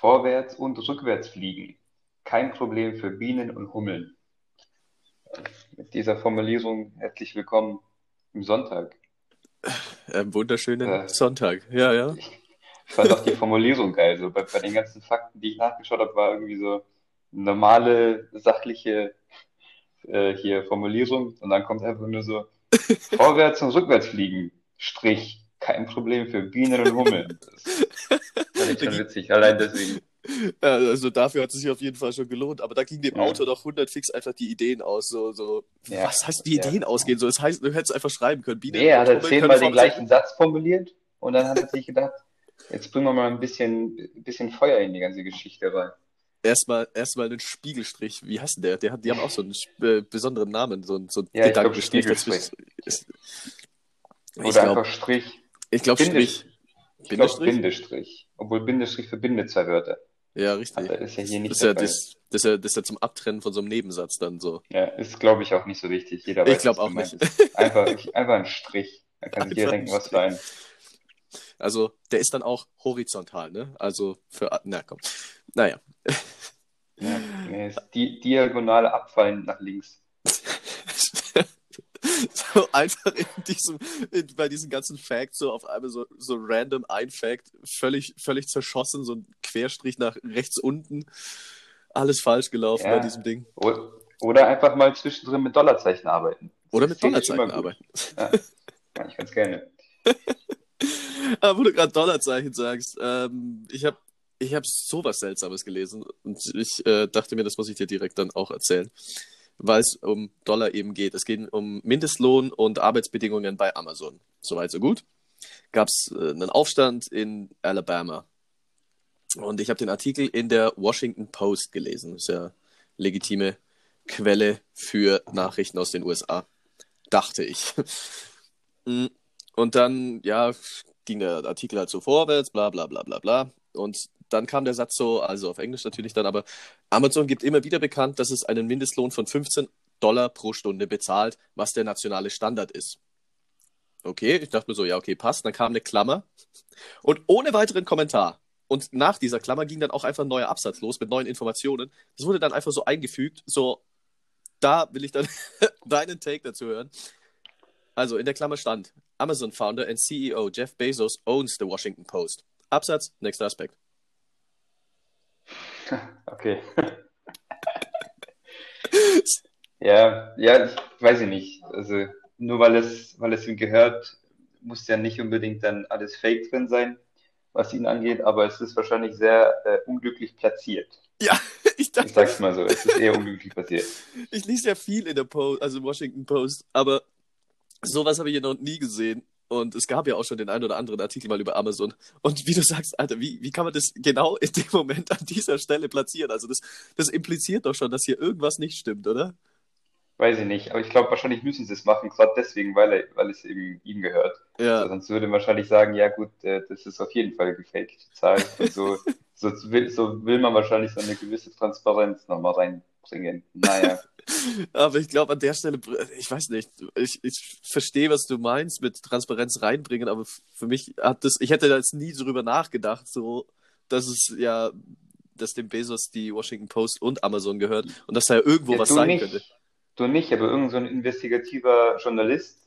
Vorwärts und rückwärts fliegen. Kein Problem für Bienen und Hummeln. Mit dieser Formulierung herzlich willkommen im Sonntag. Einen wunderschönen Äh, Sonntag. Ja, ja. Ich fand auch die Formulierung geil. So bei, bei den ganzen Fakten, die ich nachgeschaut habe, war irgendwie so normale, sachliche äh, hier Formulierung und dann kommt einfach nur so vorwärts und rückwärts fliegen. Strich. Kein Problem für Bienen und Hummeln. Das fand ich schon witzig. Allein deswegen. Ja, Also dafür hat es sich auf jeden Fall schon gelohnt. Aber da ging dem Ja. Autor doch 100 fix einfach die Ideen aus. So, so. Ja, Was heißt die ja. Ideen ausgehen? So, das heißt, du hättest einfach schreiben können. Bienen Nee, er hat halt zehnmal den gleichen Satz formuliert und dann hat er sich gedacht, jetzt bringen wir mal ein bisschen, bisschen Feuer in die ganze Geschichte rein. Erstmal, erstmal einen Spiegelstrich. Wie heißt denn der? der hat, die haben auch so einen äh, besonderen Namen, so, einen- so einen Ja, ich glaub, Gedankenstrich Spiegelstrich. dazwischen. Ist- Oder Ich glaube, einfach Strich. ich glaub, Strich. Ich glaube Bindestrich? Obwohl Bindestrich verbindet zwei Wörter. Ja, Aber richtig. das ist ja hier nicht Das ist ja, das, das, ist ja, das ist ja zum Abtrennen von so einem Nebensatz dann so. Ja, ist glaube ich auch nicht so wichtig. Jeder Ich weiß, glaube was auch nicht. Einfach, ich, einfach ein Strich. Da kann sich jeder Einfach denken, was für ein. Also, der ist dann auch horizontal, ne? Also für. Na komm. Naja. Ja, die diagonale Abfallen nach links. so einfach in diesem, in, bei diesen ganzen Facts so auf einmal so, so random ein Fact, völlig, völlig zerschossen, so ein Querstrich nach rechts unten. Alles falsch gelaufen Ja. bei diesem Ding. Oder einfach mal zwischendrin mit Dollarzeichen arbeiten. Oder mit Dollarzeichen arbeiten. Ja, ich ganz gerne. Aber wo du gerade Dollarzeichen sagst, ähm, ich habe ich hab sowas Seltsames gelesen und ich äh, dachte mir, das muss ich dir direkt dann auch erzählen, weil es um Dollar eben geht. Es geht um Mindestlohn und Arbeitsbedingungen bei Amazon. Soweit, so gut. Gab es äh, einen Aufstand in Alabama. Und ich habe den Artikel in der Washington Post gelesen. Das ist ja legitime Quelle für Nachrichten aus den USA. Dachte ich. Mm, Und dann, ja, ging der Artikel halt so vorwärts, bla bla bla bla bla. Und dann kam der Satz so, also auf Englisch natürlich dann, aber Amazon gibt immer wieder bekannt, dass es einen Mindestlohn von 15 Dollar pro Stunde bezahlt, was der nationale Standard ist. Okay, ich dachte mir so, ja, okay, passt. Dann kam eine Klammer und ohne weiteren Kommentar. Und nach dieser Klammer ging dann auch einfach ein neuer Absatz los mit neuen Informationen. Das wurde dann einfach so eingefügt. So, da will ich dann deinen Take dazu hören. Also in der Klammer stand, Amazon Founder and CEO Jeff Bezos owns the Washington Post. Absatz, nächster Aspekt. Okay. Ja, ja, ich weiß ich nicht. Also nur weil es, weil es ihm gehört, muss ja nicht unbedingt dann alles Fake drin sein, was ihn angeht, aber es ist wahrscheinlich sehr äh, unglücklich platziert. Ja, ich Ich dachte, sag's mal so, es ist eher unglücklich passiert. ich lese ja viel in der Post, also Washington Post, aber sowas habe ich ja noch nie gesehen. Und es gab ja auch schon den einen oder anderen Artikel mal über Amazon. Und wie du sagst, Alter, wie, wie kann man das genau in dem Moment an dieser Stelle platzieren? Also das, das impliziert doch schon, dass hier irgendwas nicht stimmt, oder? Weiß ich nicht, aber ich glaube, wahrscheinlich müssen sie es machen, gerade deswegen, weil, er, weil es eben ihm gehört. Ja, Sonst würde man wahrscheinlich sagen, ja gut, äh, das ist auf jeden Fall gefakte Zahl. Und so, so, will, so will man wahrscheinlich so eine gewisse Transparenz nochmal reinbringen. Naja, aber ich glaube an der Stelle, ich weiß nicht, ich, ich verstehe, was du meinst mit Transparenz reinbringen, aber für mich hat das, ich hätte da jetzt nie drüber nachgedacht, so, dass es ja, dass dem Bezos die Washington Post und Amazon gehört und dass da ja irgendwo Ja, was sein nicht. könnte. du nicht, aber irgend so ein investigativer Journalist,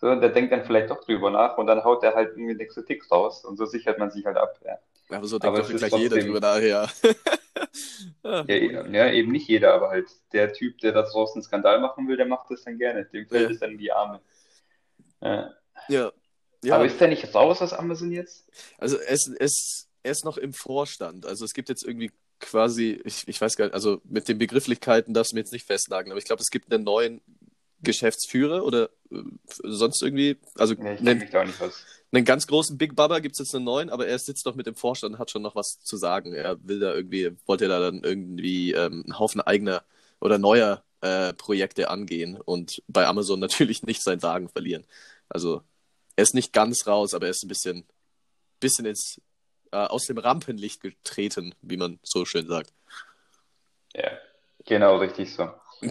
so, der denkt dann vielleicht doch drüber nach und dann haut er halt irgendwie eine Kritik raus und so sichert man sich halt ab. Ja, Aber so denkt Aber doch gleich jeder drüber nach, ja. ja. ja, ja, eben nicht jeder, aber halt der Typ, der da draußen einen Skandal machen will, der macht das dann gerne. Dem fällt Ja. es dann in die Arme. Ja. ja. ja. Aber ist der nicht raus aus Amazon jetzt? Also es, es, er ist noch im Vorstand. Also es gibt jetzt irgendwie quasi, ich, ich weiß gar nicht, also mit den Begrifflichkeiten darfst du mir jetzt nicht festnageln, aber ich glaube, es gibt einen neuen Geschäftsführer oder äh, sonst irgendwie, also Ja, ich einen, mich da auch nicht aus. Einen ganz großen Big Baba gibt es jetzt einen neuen, aber er sitzt doch mit im Vorstand und hat schon noch was zu sagen. Er will da irgendwie, wollte da dann irgendwie ähm, einen Haufen eigener oder neuer äh, Projekte angehen und bei Amazon natürlich nicht sein Sagen verlieren. Also er ist nicht ganz raus, aber er ist ein bisschen, bisschen ins, äh, aus dem Rampenlicht getreten, wie man so schön sagt. Ja, genau, richtig so.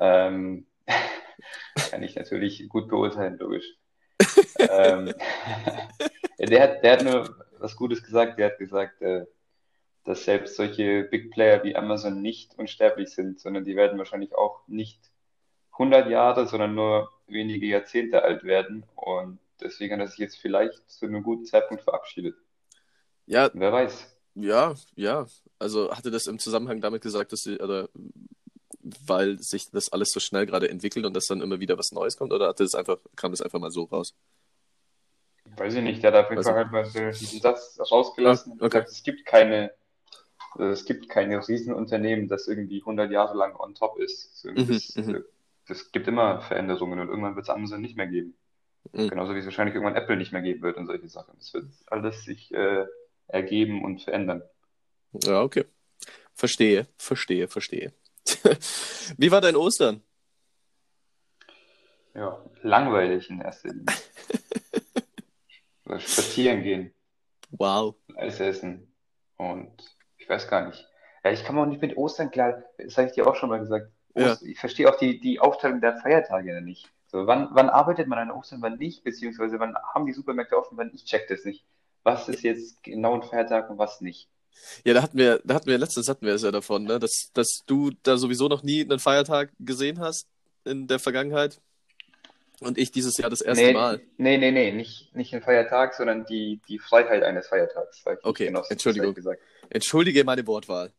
ähm, kann ich natürlich gut beurteilen, logisch. Ähm, der, hat, der hat nur was Gutes gesagt. Der hat gesagt, äh, dass selbst solche Big Player wie Amazon nicht unsterblich sind, sondern die werden wahrscheinlich auch nicht 100 Jahre, sondern nur wenige Jahrzehnte alt werden. Und deswegen hat er sich jetzt vielleicht zu einem guten Zeitpunkt verabschiedet. Ja, Wer weiß. ja, ja. Also hatte das im Zusammenhang damit gesagt, dass sie, oder weil sich das alles so schnell gerade entwickelt und dass dann immer wieder was Neues kommt, oder hatte das einfach, kam das einfach mal so raus? Weiß ich nicht, der hat auf jeden Fall halt mal so diesen Satz rausgelassen und Okay. gesagt, es gibt keine, es gibt keine Riesenunternehmen, das irgendwie 100 Jahre lang on top ist. So, Mhm, das, mhm. das gibt immer Veränderungen und irgendwann wird es Amazon nicht mehr geben. Mhm. Genauso wie es wahrscheinlich irgendwann Apple nicht mehr geben wird und solche Sachen. Es wird alles sich äh, ergeben und verändern. Ja, okay. Verstehe, verstehe, verstehe. Wie war dein Ostern? Ja, langweilig in erster Linie. Spazieren gehen, Wow. Eis essen und ich weiß gar nicht. Ja, ich komme auch nicht mit Ostern klar. Das habe ich dir auch schon mal gesagt. Ja. Ost- Ich verstehe auch die, die Aufteilung der Feiertage nicht. So, wann, wann arbeitet man an Ostern, wann nicht? Beziehungsweise wann haben die Supermärkte offen, wann ich check das nicht. Was ist jetzt genau ein Feiertag und was nicht? Ja, da hatten wir, da hatten wir letztens hatten wir es ja davon, ne, dass, dass du da sowieso noch nie einen Feiertag gesehen hast in der Vergangenheit. Und ich dieses Jahr das erste nee, Mal. Nee, nee, nee, nicht, nicht ein Feiertag, sondern die, die Freiheit eines Feiertags. Okay, das Entschuldigung. gesagt. Entschuldige meine Wortwahl.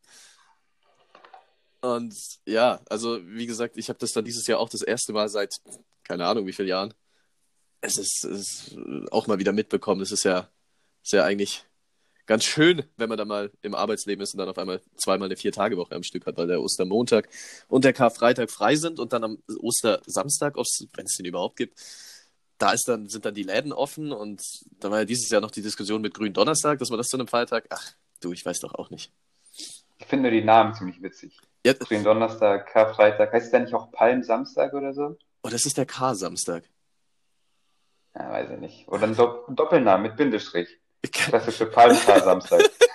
Und ja, also wie gesagt, ich habe das dann dieses Jahr auch das erste Mal seit keine Ahnung wie vielen Jahren. Es ist, es ist auch mal wieder mitbekommen. Es ist ja, ist ja eigentlich ganz schön, wenn man da mal im Arbeitsleben ist und dann auf einmal zweimal eine Vier-Tage-Woche am Stück hat, weil der Ostermontag und der Karfreitag frei sind und dann am Ostersamstag, wenn es den überhaupt gibt, da ist dann, sind dann die Läden offen und da war ja dieses Jahr noch die Diskussion mit Gründonnerstag, dass man das zu einem Feiertag, ach du, ich weiß doch auch nicht. Ich finde die Namen ziemlich witzig. Ja, Gründonnerstag, Karfreitag. Heißt es da nicht auch Palmsamstag oder so? oh, das ist der K-Samstag. Ja, weiß ich nicht. Oder ein Doppelnamen mit Bindestrich. Klassische Palmkar-Samstag.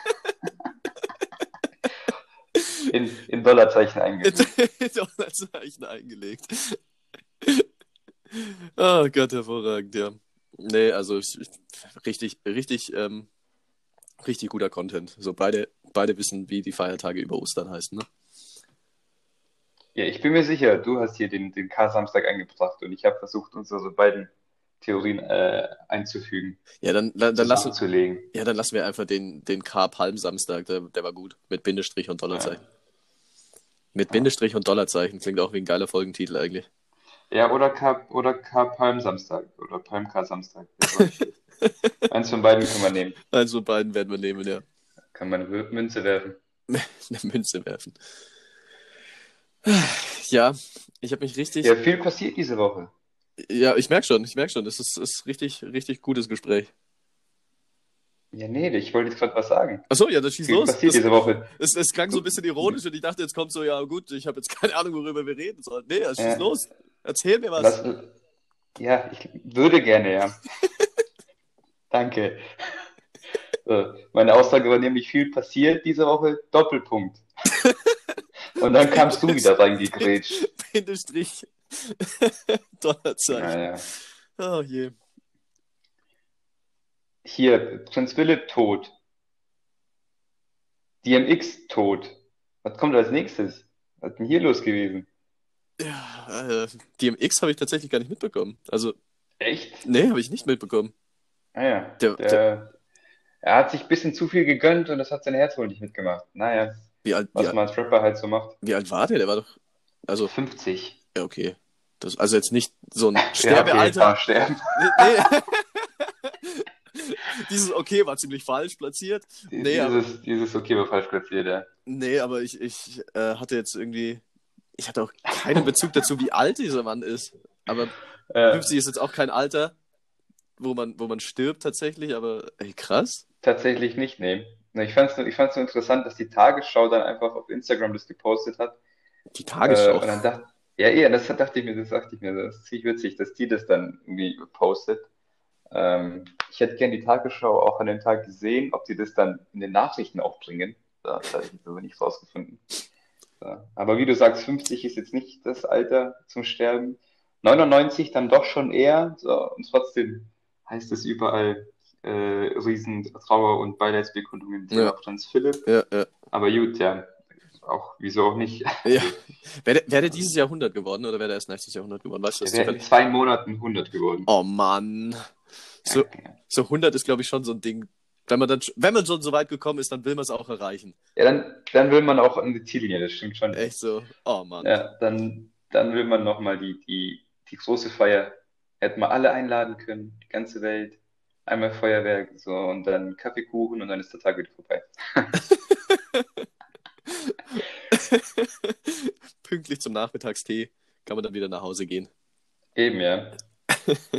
In, in Dollarzeichen eingesetzt. Dollarzeichen eingelegt. Oh Gott, hervorragend, ja. Nee, also ich, ich, richtig, richtig, ähm, richtig guter Content. So beide, beide wissen, wie die Feiertage über Ostern heißen, ne? Ja, ich bin mir sicher, du hast hier den, den K-Samstag eingebracht und ich habe versucht, unsere beiden Theorien äh, einzufügen, Ja, dann, dann, dann, lassen, ja, dann lassen wir einfach den, den K-Palm-Samstag, der, der war gut. Mit Bindestrich und Dollarzeichen. Mit Bindestrich und Dollarzeichen klingt auch wie ein geiler Folgentitel eigentlich. Ja, oder K, oder K-Palm-Samstag oder Palm-K-Samstag. Das war nicht schlecht. Eins von beiden kann man nehmen. Also beiden werden wir nehmen, ja. Kann man Münze werfen. Eine Münze werfen. Ja, ich habe mich richtig. Ja, viel passiert diese Woche. Ja, ich merke schon, ich merke schon. Das ist, ist richtig, richtig gutes Gespräch. Ja, nee, ich wollte jetzt gerade was sagen. Achso, ja, das schießt los. passiert Das, diese Woche. es, es klang so ein bisschen ironisch und ich dachte, jetzt kommt so, ja gut, ich habe jetzt keine Ahnung, worüber wir reden sollen. Nee, es schießt Ja. los. Erzähl mir was. Lass, ja, ich würde gerne, ja. Danke. So, meine Aussage war nämlich viel passiert diese Woche, Doppelpunkt. Und dann kamst du wieder reingegrätscht. Bindestrich. Dollarzeichen. Naja. Oh je. Hier, Prinz Philipp tot. DMX tot. Was kommt als nächstes? Was ist denn hier los gewesen? Ja, äh, DMX habe ich tatsächlich gar nicht mitbekommen. Also, Echt? nee, habe ich nicht mitbekommen. Naja, Der- der, er hat sich ein bisschen zu viel gegönnt und das hat sein Herz wohl nicht mitgemacht. Naja, Wie alt, wie, was alt- man als Rapper halt so macht. wie alt war der? Der war doch. Also, 50. ja, okay. Das, also jetzt nicht so ein Ja, okay, Sterbealter. sterben. Nee, nee. Dieses Okay war ziemlich falsch platziert. Nee, aber, Dieses, dieses okay war falsch platziert, ja. nee, aber ich, ich äh, hatte jetzt irgendwie. Ich hatte auch keinen Bezug dazu, wie alt dieser Mann ist. Aber Äh, 50 ist jetzt auch kein Alter, wo man, wo man stirbt tatsächlich, aber ey, krass. tatsächlich nicht, nee. Ich fand's nur, ich fand's nur interessant, dass die Tagesschau dann einfach auf Instagram das gepostet hat. Die Äh, Tagesschau. und dann dachte, ja, ja, das dachte ich mir, das dachte ich mir, das ist ziemlich witzig, dass die das dann irgendwie postet. Ähm, ich hätte gern die Tagesschau auch an dem Tag gesehen, ob die das dann in den Nachrichten auch bringen. Da, da habe ich aber nichts rausgefunden. Ja. Aber wie du sagst, 50 ist jetzt nicht das Alter zum Sterben. 99 dann doch schon eher. So, und trotzdem heißt es überall, äh, riesen Trauer- und Beileidsbekundungen Ja. auf Franz Philipp. Ja, ja. Aber gut, ja, auch, wieso auch nicht. ja. Wäre der, dieses Jahrhundert geworden oder wäre der erst nächstes Jahrhundert geworden? Weißt du das Er wäre in zwei Monaten 100 geworden. Oh Mann. So, Ja. so 100 ist, glaube ich, schon so ein Ding. Wenn man, dann, wenn man schon so weit gekommen ist, dann will man es auch erreichen. Ja, dann, dann will man auch an die Ziellinie, das stimmt schon. Echt so. Oh Mann. Ja, dann, dann will man nochmal die, die, die große Feier. Hätten wir alle einladen können, die ganze Welt. Einmal Feuerwerk, so, und dann Kaffeekuchen und dann ist der Tag wieder vorbei. Pünktlich zum Nachmittagstee kann man dann wieder nach Hause gehen. Eben, ja.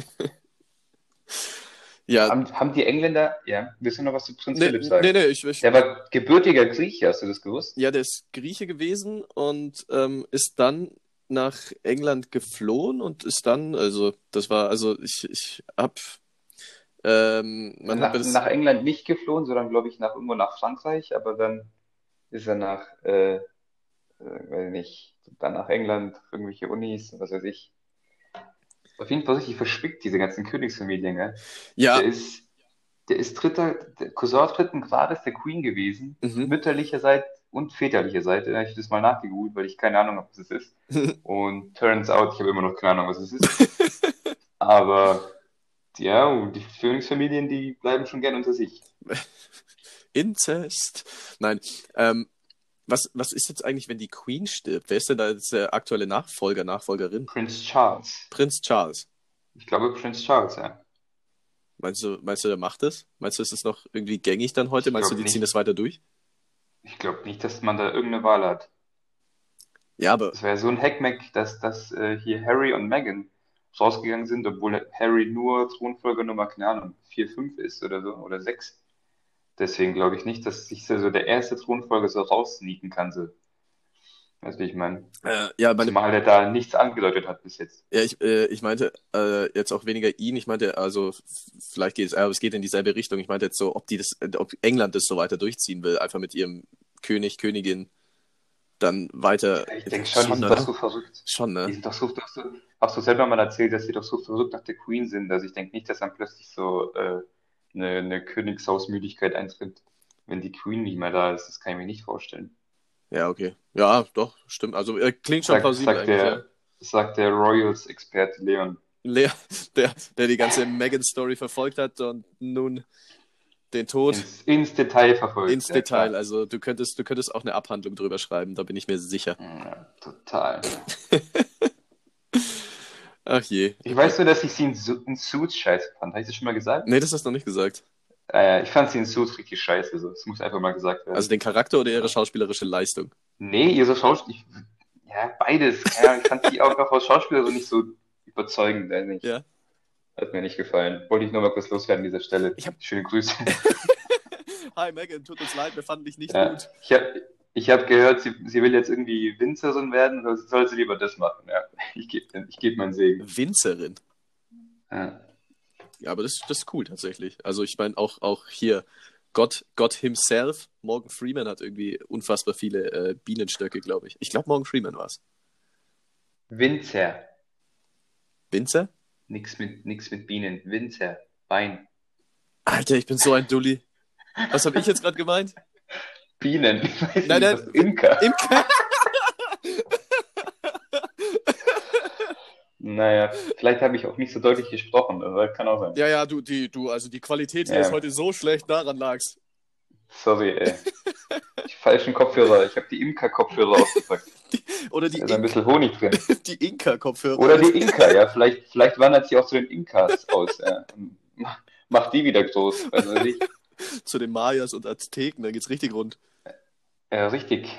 Ja, Haben, haben die Engländer, ja, willst du noch was zu Prinz nee, Philipp sagen? nee, nee, ich, ich, Der war gebürtiger Grieche, hast du das gewusst? ja, der ist Grieche gewesen und ähm, ist dann nach England geflohen und ist dann, also das war, also ich, ich hab, ähm, man nach, hat das, nach England nicht geflohen, sondern glaube ich nach irgendwo nach Frankreich, aber dann ist er nach, äh, äh, weiß nicht, dann nach England, irgendwelche Unis, was weiß ich. Auf jeden Fall richtig verspickt, diese ganzen Königsfamilien, gell? ja, Der ist, der ist dritter, der Cousin dritten Grades der Queen gewesen, mhm. mütterlicherseits und väterlicherseits. Da habe ich das mal nachgegoogelt, weil ich keine Ahnung habe, was es ist. Und turns out, ich habe immer noch keine Ahnung, was es ist. Aber ja, und die Königsfamilien, die bleiben schon gern unter sich. Inzest. Nein. Ähm, was, was ist jetzt eigentlich, wenn die Queen stirbt? Wer ist denn da jetzt der aktuelle Nachfolger, Nachfolgerin? Prince Charles. Prinz Charles. Ich glaube Prince Charles, ja. Meinst du, meinst du, der macht das? Meinst du, ist es noch irgendwie gängig dann heute? Ich Meinst du, die nicht. ziehen das weiter durch? Ich glaube nicht, dass man da irgendeine Wahl hat. Ja, aber Das wäre so ein Hackmack, dass, dass äh, hier Harry und Meghan rausgegangen sind, obwohl Harry nur Thronfolger Nummer, keine Ahnung, 4, 5 ist oder so, oder 6. Deswegen glaube ich nicht, dass sich so der erste Thronfolger so raussneaken kann. So. Weißt du, wie ich meine? äh, ja, meine, Zumal er da nichts angedeutet hat bis jetzt. ja, ich, äh, ich meinte äh, jetzt auch weniger ihn. Ich meinte, also vielleicht geht es, aber es geht in dieselbe Richtung. Ich meinte jetzt so, ob die das, äh, ob England das so weiter durchziehen will, einfach mit ihrem König, Königin dann weiter. Ich denke schon, die sind oder? doch so verrückt. Schon, Die ne? sind doch so, doch so, hast du selber mal erzählt, dass die doch so verrückt nach der Queen sind. Also ich denke nicht, dass dann plötzlich so äh, eine, eine Königshausmüdigkeit eintritt, wenn die Queen nicht mehr da ist. Das kann ich mir nicht vorstellen. Ja, okay. Ja, doch, stimmt. Also äh, klingt schon Sagt, plausibel sagt eigentlich. Ja. der, sagt der Royals-Experte Leon. Lea, der, der die ganze Megan-Story verfolgt hat und nun den Tod Ins, ins Detail verfolgt. ins Ja, Detail. klar. Also du könntest, du könntest auch eine Abhandlung drüber schreiben, da bin ich mir sicher. Ja, total. Ach je. Ich weiß nur, dass ich sie in, Su in Suits scheiße fand. Habe ich das schon mal gesagt? Nee, das hast du noch nicht gesagt. Äh, ich fand sie in Suits richtig scheiße. So. Das muss einfach mal gesagt werden. Also den Charakter oder ihre schauspielerische Leistung? Nee, ihr so Schauspiel. Ja, beides. Ja, ich fand die auch noch als Schauspieler so nicht so überzeugend. Nicht. Ja. Hat mir nicht gefallen. Wollte ich nur mal kurz loswerden an dieser Stelle. Ich hab- Schöne Grüße. Hi Megan, tut uns leid, wir fanden dich nicht Ja, gut. ich habe ich hab gehört, sie, sie will jetzt irgendwie Winzerin werden. Oder soll sie lieber das machen? Ja, ich gebe ich geb meinen Segen. Winzerin. Ja. Ja, aber das, das ist cool tatsächlich. Also ich meine auch, auch hier Gott, Gott himself, Morgan Freeman hat irgendwie unfassbar viele äh, Bienenstöcke, glaube ich. Ich glaube, Morgan Freeman war es. Winzer. Winzer? Nix mit, nix mit Bienen. Winzer. Wein. Alter, ich bin so ein Dulli. Was habe ich jetzt gerade gemeint? Bienen. Ich weiß Nein, nicht, nein. Imker. Imker. Naja, vielleicht habe ich auch nicht so deutlich gesprochen. Das kann auch sein. Ja, ja, du, die, du, also die Qualität hier Ja. ist heute so schlecht, daran lag's. Sorry, ey. Die falschen Kopfhörer. Ich habe die Imker-Kopfhörer ausgepackt. Oder Da die, ist ein In bisschen Honig drin. die Inka-Kopfhörer. Oder die Inka, ja. Vielleicht, vielleicht wandert sie auch zu den Inkas aus. Ja. Mach- die wieder groß. Also zu den Mayas und Azteken, da geht's richtig rund. ja, richtig.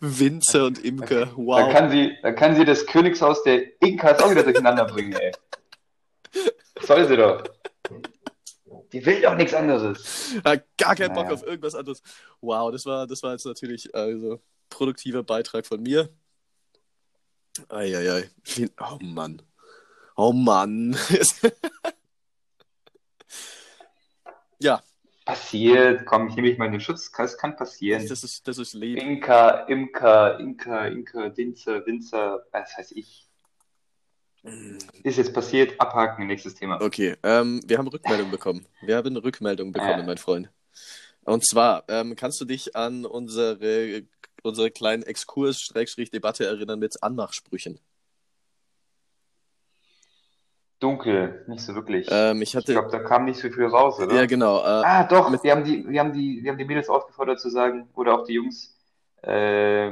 Winzer und Imker, Dann wow. kann sie, dann kann sie das Königshaus der Inkas auch wieder durcheinander bringen, ey. Soll sie doch. Die will doch nichts anderes. Hat gar keinen Bock Naja. auf irgendwas anderes. Wow, das war, das war jetzt natürlich also produktiver Beitrag von mir. Eieiei. Oh Mann. Oh Mann. ja, Passiert, komm, ich nehme mich mal in den Schutz. Das kann passieren. das ist, das ist Leben. Inka, Imka, Inka, Inka, Dinzer, Winzer, was weiß ich. Ist jetzt passiert, abhaken, nächstes Thema. Okay, ähm, wir haben Rückmeldung bekommen. Wir haben eine Rückmeldung bekommen, Ah. mein Freund. Und zwar, ähm, kannst du dich an unsere, unsere kleinen Exkurs-Debatte erinnern mit Anmachsprüchen? Dunkel, nicht so wirklich. Ähm, ich ich hatte, glaube, da kam nicht so viel raus, oder? ja genau, äh, Ah, doch, mit- wir haben die, wir haben die, wir haben die Mädels aufgefordert zu sagen, oder auch die Jungs, äh,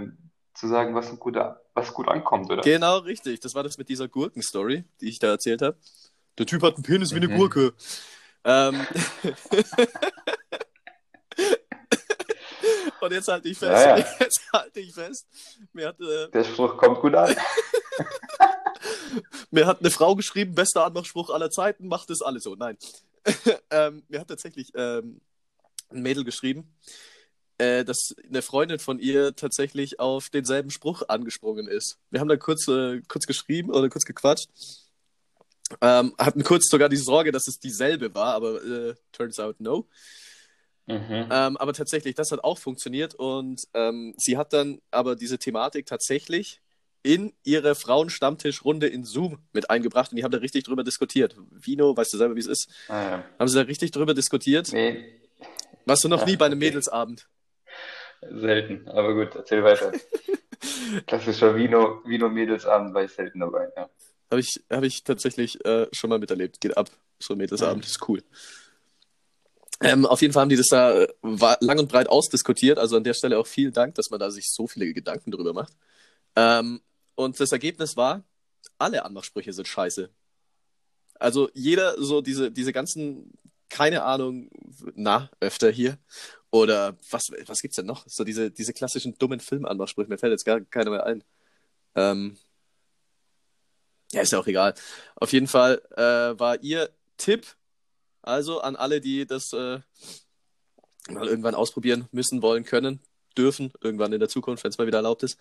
zu sagen, was ein guter, was gut ankommt, oder? genau richtig. Das war das mit dieser Gurken-Story, die ich da erzählt habe. Der Typ hat einen Penis wie eine Mhm. Gurke. Ähm, Und jetzt halte ich fest, Ja, ja. jetzt halte ich fest, mir hat, äh, Der Spruch kommt gut an. Mir hat eine Frau geschrieben, bester Anmachspruch aller Zeiten, macht es alles so. Nein. ähm, mir hat tatsächlich ähm, ein Mädel geschrieben, äh, dass eine Freundin von ihr tatsächlich auf denselben Spruch angesprungen ist. Wir haben da kurz, äh, kurz geschrieben oder kurz gequatscht. Ähm, hatten kurz sogar die Sorge, dass es dieselbe war, aber äh, turns out no. Mhm. Ähm, aber tatsächlich, das hat auch funktioniert und ähm, sie hat dann aber diese Thematik tatsächlich in ihre Frauenstammtischrunde in Zoom mit eingebracht und die haben da richtig drüber diskutiert. Vino, weißt du selber, wie es ist? Ah, ja. Haben sie da richtig drüber diskutiert? Nee, Warst du noch Ja, nie bei einem okay. Mädelsabend? selten. Aber gut, erzähl weiter. Klassischer Vino, Vino-Mädelsabend war ich selten dabei, ja. Habe ich, hab ich tatsächlich äh, schon mal miterlebt. Geht ab. So ein Mädelsabend, Mhm. ist cool. Ähm, auf jeden Fall haben die das da äh, lang und breit ausdiskutiert. Also an der Stelle auch vielen Dank, dass man da sich so viele Gedanken drüber macht. Ähm, und das Ergebnis war, alle Anmachsprüche sind scheiße. Also jeder, so diese, diese ganzen, keine Ahnung, na, öfter hier. Oder was, was gibt's denn noch? So diese, diese klassischen dummen Filmanmachsprüche, mir fällt jetzt gar keiner mehr ein. Ähm, ja, ist ja auch egal. Auf jeden Fall äh, war ihr Tipp, also an alle, die das äh, mal irgendwann ausprobieren müssen, wollen, können, dürfen, irgendwann in der Zukunft, wenn es mal wieder erlaubt ist,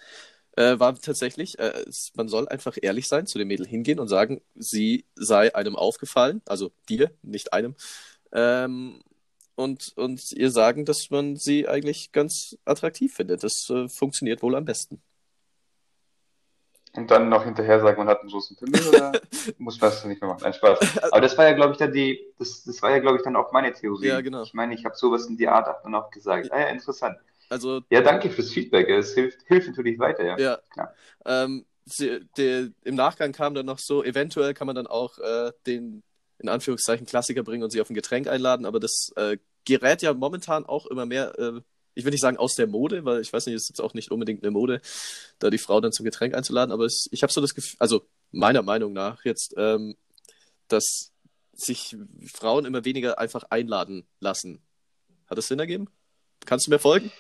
äh, war tatsächlich, äh, es, man soll einfach ehrlich sein, zu dem Mädel hingehen und sagen, sie sei einem aufgefallen, also dir, nicht einem, ähm, und, und ihr sagen, dass man sie eigentlich ganz attraktiv findet. Das äh, funktioniert wohl am besten. Und dann noch hinterher sagen, man hat einen großen Pimmel oder muss man das nicht mehr machen? Nein, Spaß. Aber das war ja, glaube ich, dann die, das, das war ja, glaube ich, dann auch meine Theorie. Ja, genau. Ich meine, ich habe sowas in die Art auch dann auch gesagt. Ah ja, interessant. Also Ja, danke fürs Feedback. Es hilft, hilft natürlich weiter, ja. Ja. Klar. Ähm, sie, der, Im Nachgang kam dann noch so, eventuell kann man dann auch äh, den in Anführungszeichen Klassiker bringen und sie auf ein Getränk einladen, aber das äh, gerät ja momentan auch immer mehr, äh, ich will nicht sagen aus der Mode, weil ich weiß nicht, es ist jetzt auch nicht unbedingt eine Mode, da die Frau dann zum Getränk einzuladen, aber es, ich habe so das Gefühl, also meiner Meinung nach jetzt, ähm, dass sich Frauen immer weniger einfach einladen lassen. Hat das Sinn ergeben? Kannst du mir folgen?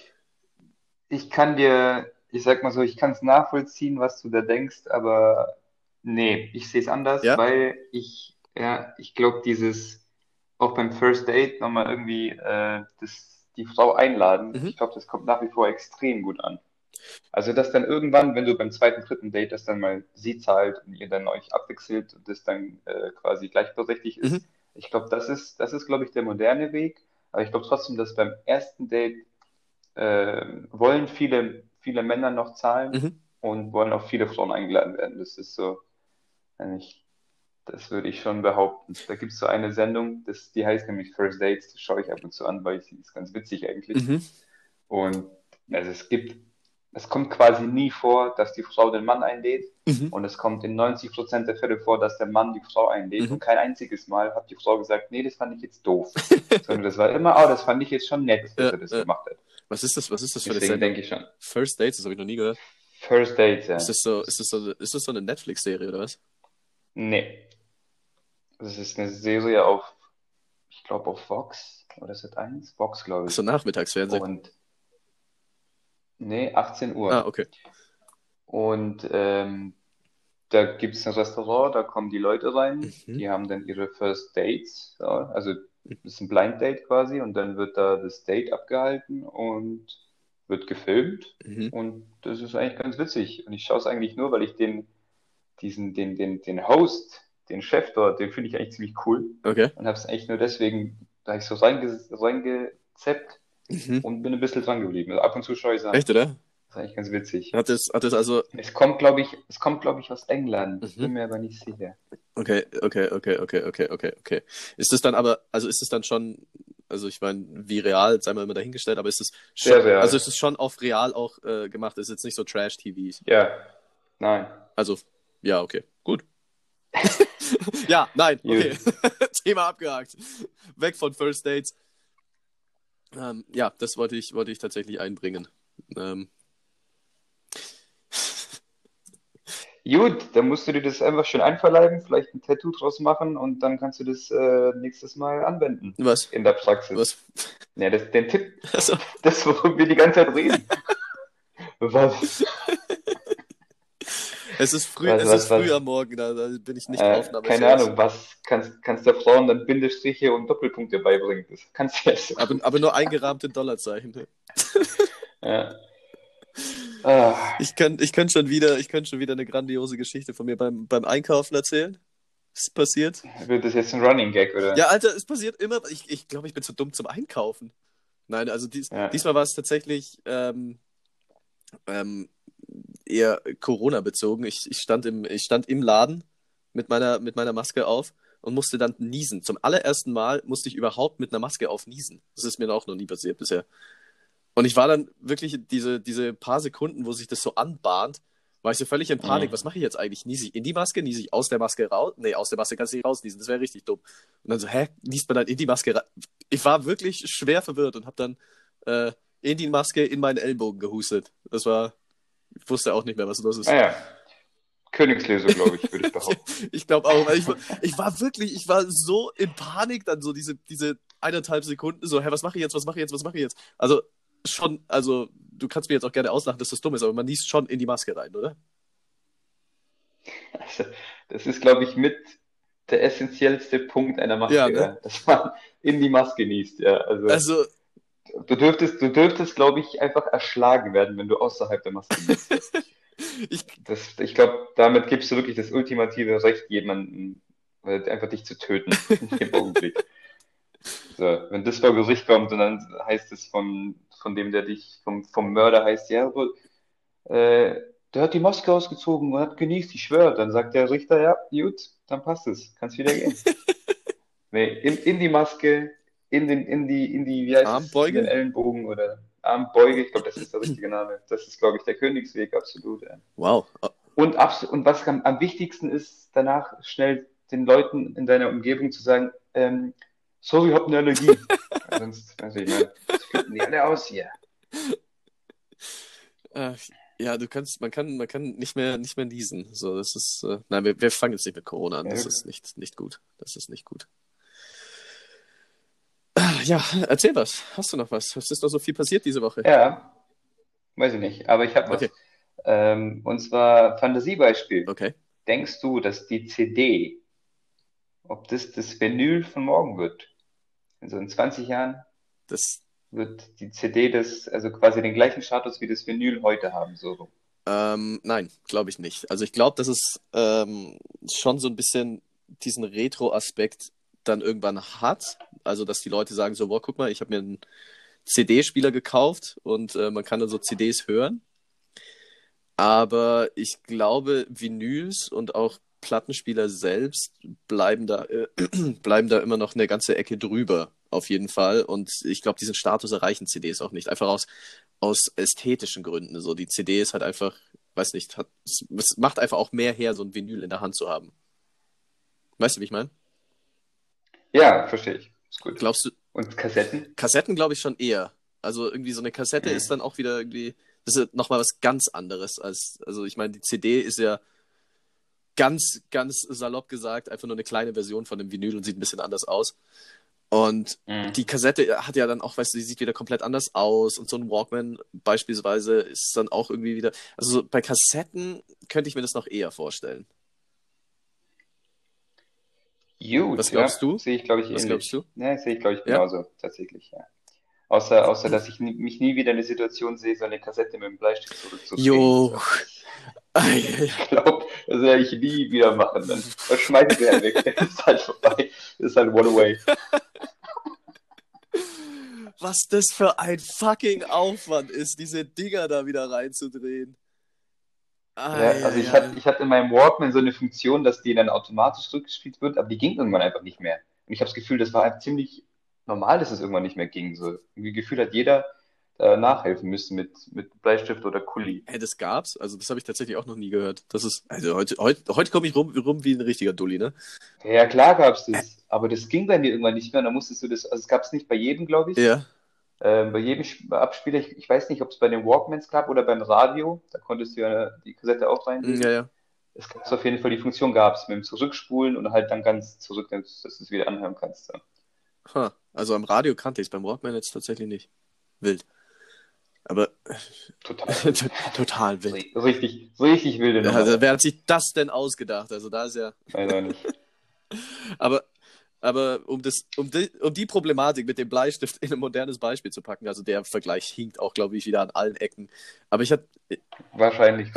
Ich kann dir, ich sag mal so, ich kann es nachvollziehen, was du da denkst, aber nee, ich sehe es anders, Ja? weil ich, ja, ich glaube, dieses, auch beim First Date nochmal irgendwie äh, das, die Frau einladen, Mhm. ich glaube, das kommt nach wie vor extrem gut an. Also, dass dann irgendwann, wenn du beim zweiten, dritten Date, dass dann mal sie zahlt und ihr dann euch abwechselt und das dann äh, quasi gleichberechtigt ist, Mhm. ich glaube, das ist, das ist, glaube ich, der moderne Weg. Aber ich glaube trotzdem, dass beim ersten Date äh, wollen viele, viele Männer noch zahlen Mhm. und wollen auch viele Frauen eingeladen werden. Das ist so, wenn ich, das würde ich schon behaupten. Da gibt es so eine Sendung, das, die heißt nämlich First Dates, die schaue ich ab und zu an, weil sie ist ganz witzig eigentlich. Mhm. Und also es gibt, es kommt quasi nie vor, dass die Frau den Mann einlädt. Mhm. Und es kommt in 90% der Fälle vor, dass der Mann die Frau einlädt. Mhm. Und kein einziges Mal hat die Frau gesagt, nee, das fand ich jetzt doof. Sondern das war immer, oh, das fand ich jetzt schon nett, dass Ja, er das ja. gemacht hat. Was ist das? Was ist das für eine Deswegen denke ich schon. First Dates, das habe ich noch nie gehört. First Dates, ja. Ist das so, ist das so, ist das so eine Netflix-Serie oder was? Nee. Das ist eine Serie auf, ich glaube auf Vox oder Sat1? Vox, glaube ich. Achso, Nachmittagsfernsehen. Und nee, 18 Uhr. Ah, okay. Und ähm, da gibt es ein Restaurant, da kommen die Leute rein, Mhm. die haben dann ihre First Dates, ja, also das ist ein Blind Date quasi und dann wird da das Date abgehalten und wird gefilmt Mhm. und das ist eigentlich ganz witzig und ich schaue es eigentlich nur, weil ich den, diesen, den, den, den Host, den Chef dort, den finde ich eigentlich ziemlich cool Okay. und habe es eigentlich nur deswegen, da hab ich so reinge reingezappt Mhm. und bin ein bisschen dran geblieben. Also ab und zu schaue ich es an. Echt, oder? ist eigentlich ganz witzig. Hat es, hat es also. Es kommt, glaube ich, es kommt, glaube ich, aus England. Ich Mhm. bin mir aber nicht sicher. Okay, okay, okay, okay, okay, okay, okay. Ist es dann aber, also ist es dann schon, also ich meine, wie real, sei mal immer dahingestellt, aber ist es schon, Sehr real. also ist es schon auf real auch äh, gemacht, ist jetzt nicht so Trash-TV. Ja. Nein. Also, ja, okay, gut. ja, nein, okay. Thema abgehakt. Weg von First Dates. Ähm, ja, das wollte ich, wollte ich tatsächlich einbringen. Ähm, Gut, dann musst du dir das einfach schön einverleiben, vielleicht ein Tattoo draus machen und dann kannst du das äh, nächstes Mal anwenden was? in der Praxis. Was? Ja, das, den Tipp, Also, das, worüber wir die ganze Zeit reden. Was? Es ist früh, Was, es was, ist früh was? am Morgen, da, da bin ich nicht Äh, aufnahmefähig. keine Ahnung, was kannst, kannst der Frauen dann Bindestriche und Doppelpunkte beibringen? Das kannst du ja so. Aber, aber nur eingerahmte Dollarzeichen. ne? Ja. Ah, Ich kann, ich kann schon wieder, ich kann schon wieder eine grandiose Geschichte von mir beim, beim Einkaufen erzählen. Ist passiert? wird das jetzt ein Running Gag, oder? Ja, Alter, es passiert immer. Ich, ich glaube, ich bin zu dumm zum Einkaufen. Nein, also dies, Ja. diesmal war es tatsächlich ähm, ähm, eher Corona bezogen. Ich, ich, stand im, ich stand im Laden mit meiner, mit meiner Maske auf und musste dann niesen. Zum allerersten Mal musste ich überhaupt mit einer Maske auf niesen. Das ist mir auch noch nie passiert bisher. Und ich war dann wirklich diese, diese paar Sekunden, wo sich das so anbahnt, war ich so völlig in Panik. Mhm. Was mache ich jetzt eigentlich? Niese ich in die Maske? Niese ich aus der Maske raus? Nee, aus der Maske kannst du nicht rausniesen. Das wäre richtig dumm. Und dann so, hä? Niest man dann in die Maske rein? Ich war wirklich schwer verwirrt und habe dann äh, in die Maske in meinen Ellbogen gehustet. Das war, ich wusste auch nicht mehr, was los ist. Ah ja. Königslösung, glaube ich, würde ich behaupten. Ich glaube auch, weil ich, war- ich war wirklich, ich war so in Panik dann so diese, diese eineinhalb Sekunden, so, hä, was mache ich jetzt, was mache ich jetzt, was mache ich jetzt? Also schon, also du kannst mir jetzt auch gerne auslachen, dass das dumm ist, aber man niest schon in die Maske rein, oder? Also, das ist, glaube ich, mit der essentiellste Punkt einer Maske, Ja, ne? dass man in die Maske niest. Ja, also, Also, du dürftest, du dürftest, glaube ich, einfach erschlagen werden, wenn du außerhalb der Maske niest. ich, Das, ich glaube, damit gibst du wirklich das ultimative Recht, jemanden äh, einfach dich zu töten in dem Augenblick. So, wenn das vor Gericht kommt und dann heißt es von, von dem, der dich, vom, vom Mörder heißt, ja, äh, der hat die Maske ausgezogen und hat genießt, ich schwöre. Dann sagt der Richter, ja, gut, dann passt es, kannst wieder gehen. Nee, in, in die Maske, in den, in die, in die, wie heißt es, Armbeuge? in den Ellenbogen oder Armbeuge, ich glaube, das ist der richtige Name. Das ist, glaube ich, der Königsweg, absolut. Ja. wow. Und, und was am, am wichtigsten ist, danach schnell den Leuten in deiner Umgebung zu sagen, ähm, sorry, ich hab eine Allergie. Sonst, also ich meine, das flippen die alle aus hier. Äh, ja, du kannst, man kann, man kann nicht mehr, nicht mehr niesen. So, das ist, äh, nein, wir, wir fangen jetzt nicht mit Corona an. Das Ja. ist nicht, nicht gut. Das ist nicht gut. Ja, erzähl was. Hast du noch was? Es ist doch so viel passiert diese Woche. Ja, weiß ich nicht, aber ich habe was. Okay. Ähm, und zwar Fantasiebeispiel. Okay. Denkst du, dass die CD, ob das das Vinyl von morgen wird? Also in 20 Jahren Das, wird die CD das, also quasi den gleichen Status wie das Vinyl heute haben, so ähm, nein, glaube ich nicht. Also ich glaube, dass es ähm, schon so ein bisschen diesen Retro-Aspekt dann irgendwann hat. Also, dass die Leute sagen so, boah, guck mal, ich habe mir einen CD-Spieler gekauft und äh, man kann dann so CDs hören. Aber ich glaube, Vinyls und auch Plattenspieler selbst bleiben da, äh, bleiben da immer noch eine ganze Ecke drüber, auf jeden Fall. Und ich glaube, diesen Status erreichen CDs auch nicht. Einfach aus, aus ästhetischen Gründen. So, die CD ist halt einfach, weiß nicht, hat, es, macht einfach auch mehr her, so ein Vinyl in der Hand zu haben. Weißt du, wie ich meine? Ja, verstehe ich. Ist gut. Glaubst du, Und Kassetten? Kassetten glaube ich schon eher. Also irgendwie so eine Kassette Mhm. ist dann auch wieder irgendwie, das ist nochmal was ganz anderes als, also ich meine, die CD ist ja ganz, ganz salopp gesagt, einfach nur eine kleine Version von dem Vinyl und sieht ein bisschen anders aus. Und Mhm. die Kassette hat ja dann auch, weißt du, die sieht wieder komplett anders aus und so ein Walkman beispielsweise ist dann auch irgendwie wieder, also so bei Kassetten könnte ich mir das noch eher vorstellen. Gut, Was glaubst ja, du? Sehe ich, glaube ich, Was ähnlich. glaubst du? Ja, sehe ich, glaube ich, Ja? genauso, tatsächlich, ja. Außer, außer dass ich mich nie wieder in der Situation sehe, so eine Kassette mit dem Bleistift zurückzudrehen. Jo. Ich glaube, das werde ich nie wieder machen. Dann sie halt weg. Das ist halt vorbei. Das ist halt one away. was das für ein fucking Aufwand ist, diese Dinger da wieder reinzudrehen. Ah, Ja, also ich hatte, ich hatte in meinem Walkman so eine Funktion, dass die dann automatisch zurückgespielt wird, aber die ging irgendwann einfach nicht mehr. Und ich habe das Gefühl, das war einfach ziemlich normal, dass es irgendwann nicht mehr ging. So irgendwie Gefühl hat jeder äh, nachhelfen müssen mit, mit Bleistift oder Kuli. Hey, das gab's? Also, das habe ich tatsächlich auch noch nie gehört. Das ist, also heute, heute, heute komme ich rum, rum wie ein richtiger Dulli, ne? Ja, klar gab's das, aber das ging bei mir irgendwann nicht mehr. Und dann musstest du das, also es gab's nicht bei jedem, glaube ich. Ja. Ähm, bei jedem Sp- Abspieler, ich, ich weiß nicht, ob es bei den Walkmans gab oder beim Radio, da konntest du ja die Kassette auch reinlegen. Ja, ja. Es gab auf jeden Fall die Funktion gab's mit dem Zurückspulen und halt dann ganz zurück, dass, du es wieder anhören kannst. Ja. Ha. Also am Radio kannte ich es, beim Walkman jetzt tatsächlich nicht. Wild. Aber Total. total wild. Richtig, richtig wilde Ja, also, wer hat sich das denn ausgedacht? Also da ist ja. Weiß auch nicht. Aber, aber um, das, um, die, um die Problematik mit dem Bleistift in ein modernes Beispiel zu packen, also der Vergleich hinkt auch, glaube ich, wieder an allen Ecken. Aber ich habe Wahrscheinlich,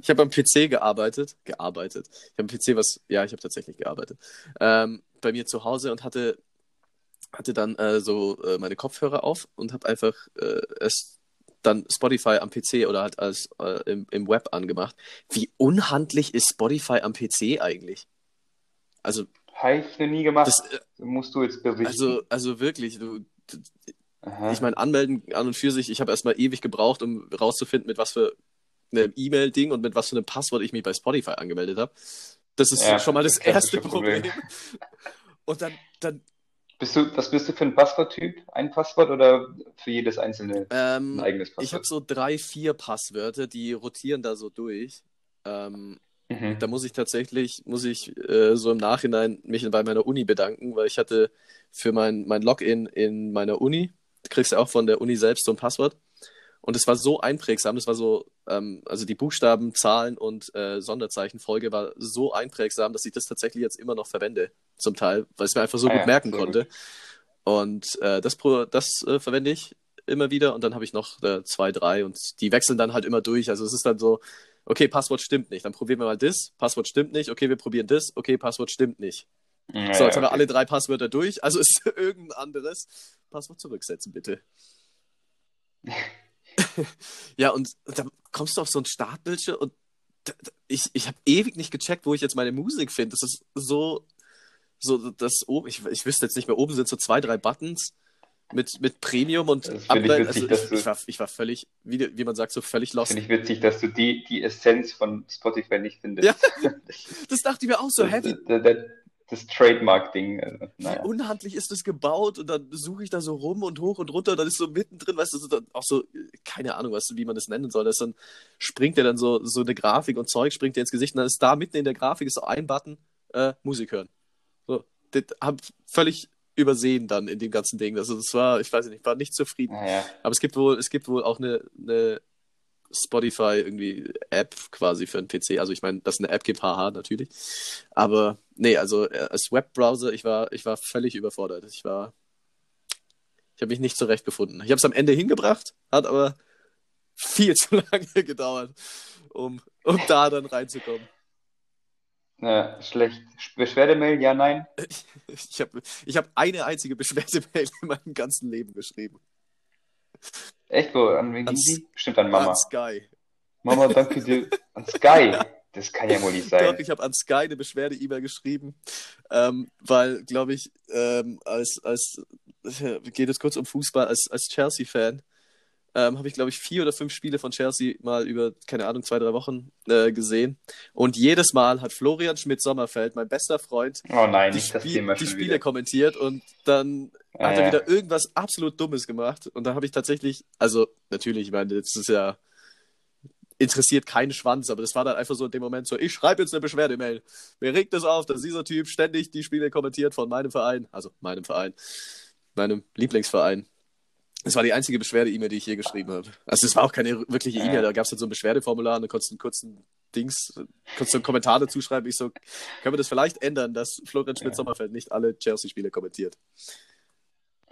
ich hab am PC gearbeitet. Gearbeitet. Ich habe am PC was. Ja, ich habe tatsächlich gearbeitet. Ähm, bei mir zu Hause und hatte, hatte dann äh, so äh, meine Kopfhörer auf und habe einfach äh, es dann Spotify am PC oder halt als äh, im, im Web angemacht. Wie unhandlich ist Spotify am PC eigentlich? Also, Habe ich noch nie gemacht. das, äh, musst du jetzt berichten. also, also wirklich, du, Aha. ich meine, anmelden an und für sich, ich habe erstmal ewig gebraucht, um rauszufinden, mit was für einem E-Mail-Ding und mit was für einem Passwort ich mich bei Spotify angemeldet habe. Das ist Ja, schon mal das das erste Problem. Problem. Und dann, dann Bist du, was bist du für ein Passworttyp? Ein Passwort oder für jedes einzelne ähm, ein eigenes ich habe Passwort? so drei, vier Passwörter, die rotieren da so durch. Ähm, Mhm. Da muss ich tatsächlich, muss ich äh, so im Nachhinein mich bei meiner Uni bedanken, weil ich hatte für mein, mein Login in meiner Uni, du kriegst ja auch von der Uni selbst so ein Passwort. Und es war so einprägsam, das war so, ähm, also die Buchstaben, Zahlen und äh, Sonderzeichenfolge war so einprägsam, dass ich das tatsächlich jetzt immer noch verwende, zum Teil, weil ich es mir einfach so Ah gut ja, merken konnte. Und äh, das, das äh, verwende ich immer wieder und dann habe ich noch äh, zwei, drei und die wechseln dann halt immer durch. Also es ist dann so, okay, Passwort stimmt nicht, dann probieren wir mal das, Passwort stimmt nicht, okay, wir probieren das, okay, Passwort stimmt nicht. Ja, so, jetzt haben wir okay. alle drei Passwörter durch, also ist irgendein anderes. Passwort zurücksetzen, bitte. ja, und dann kommst du auf so ein Startbildschirm und ich, ich habe ewig nicht gecheckt, wo ich jetzt meine Musik finde. Das ist so, so das oben, ich, ich wüsste jetzt nicht mehr, oben sind so zwei, drei Buttons mit, mit Premium und Upgrade. witzig, Also ich, du- ich, war, ich war völlig, wie, wie man sagt, so völlig lost. Finde ich witzig, dass du die, die Essenz von Spotify nicht findest. Ja, Das dachte ich mir auch so, wie, Das, das, das Trademark-Ding. Also, Wie naja. unhandlich ist das gebaut und dann suche ich da so rum und hoch und runter und dann ist so mittendrin, weißt du, dann auch so, keine Ahnung, was, wie man das nennen soll, das dann springt dir dann so, so eine Grafik und Zeug springt dir ins Gesicht und dann ist da mitten in der Grafik ist so ein Button, äh, Musik hören. So, das hab völlig übersehen dann in dem ganzen Ding. Also das war, ich weiß nicht, war nicht zufrieden. Naja. Aber es gibt wohl, es gibt wohl auch eine, eine Spotify irgendwie App quasi für einen PC. Also ich meine, dass es eine App gibt, haha, natürlich. Aber nee, also äh, als Webbrowser, ich war, ich war völlig überfordert. Ich war, ich habe mich nicht zurechtgefunden. Ich habe es am Ende hingebracht, hat aber viel zu lange gedauert, um, um da dann reinzukommen. Ja, schlecht. Beschwerdemail, ja, nein. Ich habe ich hab eine einzige Beschwerdemail in meinem ganzen Leben geschrieben. Echt, wo? An wen ging die? Bestimmt an Mama. An Sky. Mama, danke dir. An Sky. Das kann ja wohl nicht Doch, sein. ich habe an Sky eine Beschwerde-E-Mail geschrieben, ähm, weil, glaube ich, ähm, als, als, äh, geht es kurz um Fußball, als, als Chelsea-Fan, ähm, habe ich, glaube ich, vier oder fünf Spiele von Chelsea mal über, keine Ahnung, zwei, drei Wochen äh, gesehen. Und jedes Mal hat Florian Schmidt-Sommerfeld, mein bester Freund, Oh nein, die, nicht das Spie Thema die Spiele wieder. kommentiert und dann Ah, hat er ja. wieder irgendwas absolut Dummes gemacht. Und da habe ich tatsächlich, also natürlich, ich meine, das ist ja interessiert keinen Schwanz, aber das war dann einfach so in dem Moment so, ich schreibe jetzt eine Beschwerdemail. Mir regt es auf, dass dieser Typ ständig die Spiele kommentiert von meinem Verein, also meinem Verein, meinem Lieblingsverein. Das war die einzige Beschwerde-E-Mail, die ich je geschrieben habe. Also es war auch keine wirkliche Ja. E-Mail, da gab es dann so ein Beschwerdeformular und dann konntest du einen kurzen Dings, konntest du einen Kommentar dazu schreiben. Ich so, können wir das vielleicht ändern, dass Florian Schmidt-Sommerfeld nicht alle Chelsea-Spiele kommentiert?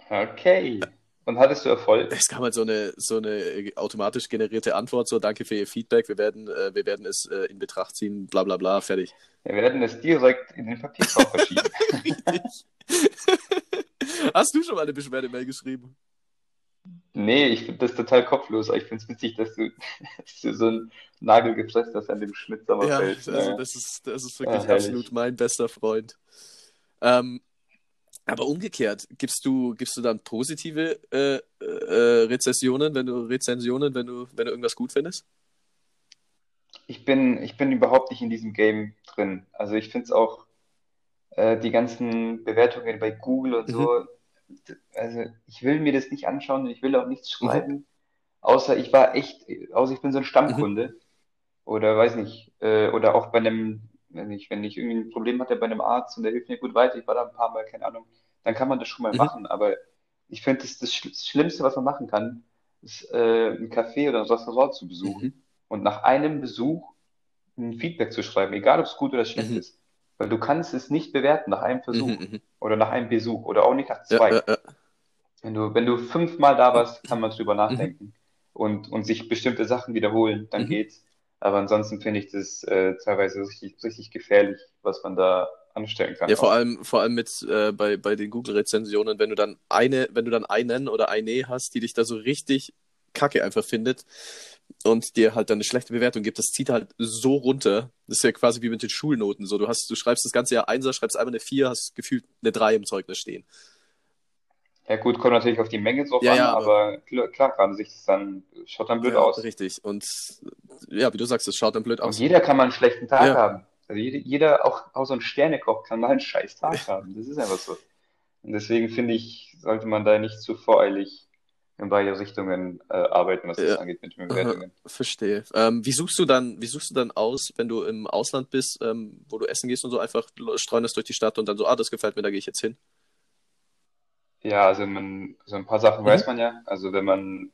Okay. Und hattest du Erfolg? Es kam halt so eine, so eine automatisch generierte Antwort, so danke für Ihr Feedback, wir werden, äh, wir werden es äh, in Betracht ziehen, bla bla bla, fertig. Wir werden es direkt in den Papierkorb verschieben. Hast du schon mal eine Beschwerdemail geschrieben? Nee, ich finde das total kopflos. aber Ich finde es witzig, dass du, dass du so einen Nagel gefressen hast an dem Schmidt Ja, Sommerfeld. also Naja. das ist, das ist wirklich herrlich. absolut mein bester Freund. Ähm, aber umgekehrt, gibst du, gibst du dann positive äh, äh, Rezessionen, wenn du Rezensionen, wenn du, wenn du irgendwas gut findest? Ich bin, ich bin überhaupt nicht in diesem Game drin. Also ich finde es auch, äh, die ganzen Bewertungen bei Google und so, d- also ich will mir das nicht anschauen und ich will auch nichts schreiben, außer ich war echt, außer ich bin so ein Stammkunde oder weiß nicht, äh, oder auch bei einem, wenn ich, wenn ich irgendwie ein Problem hatte bei einem Arzt und der hilft mir gut weiter, ich war da ein paar Mal, keine Ahnung, dann kann man das schon mal Mhm. machen, aber ich finde, das, das Schl- Schlimmste, was man machen kann, ist äh, ein Café oder ein Restaurant zu besuchen Mhm. und nach einem Besuch ein Feedback zu schreiben, egal ob es gut oder schlecht Mhm. ist. Weil du kannst es nicht bewerten nach einem Versuch Mhm, mhm. Oder nach einem Besuch oder auch nicht nach zwei. ja, ja. Wenn du, wenn du fünfmal da warst, kann man drüber nachdenken und, und sich bestimmte Sachen wiederholen, dann Mhm. geht's. Aber ansonsten finde ich das äh, teilweise richtig, richtig gefährlich, was man da anstellen kann. Ja, vor allem, vor allem mit äh, bei, bei den Google-Rezensionen, wenn du dann eine, wenn du dann einen oder eine hast, die dich da so richtig kacke einfach findet und dir halt dann eine schlechte Bewertung gibt, das zieht halt so runter. Das ist ja quasi wie mit den Schulnoten. So, du hast, du schreibst das ganze Jahr Einser, schreibst einmal eine Vier, hast gefühlt eine Drei im Zeugnis stehen. Ja gut, kommt natürlich auf die Menge drauf Ja, an, ja, aber klar, klar kann sich das dann, schaut dann blöd Ja, aus. Richtig. Und ja, wie du sagst, es schaut dann blöd Und aus. jeder kann mal einen schlechten Tag haben. Also jeder, jeder auch, auch so ein Sternekoch kann mal einen scheiß Tag haben. Das ist einfach so. Und deswegen finde ich, sollte man da nicht zu voreilig in beide Richtungen äh, arbeiten, was das Ja. angeht mit den Bewertungen. Verstehe. Ähm, wie suchst du dann, wie suchst du dann aus, wenn du im Ausland bist, ähm, wo du essen gehst und so einfach streuen das durch die Stadt und dann so, ah, das gefällt mir, da gehe ich jetzt hin. Ja, also man, so ein paar Sachen Mhm. weiß man ja. Also wenn man,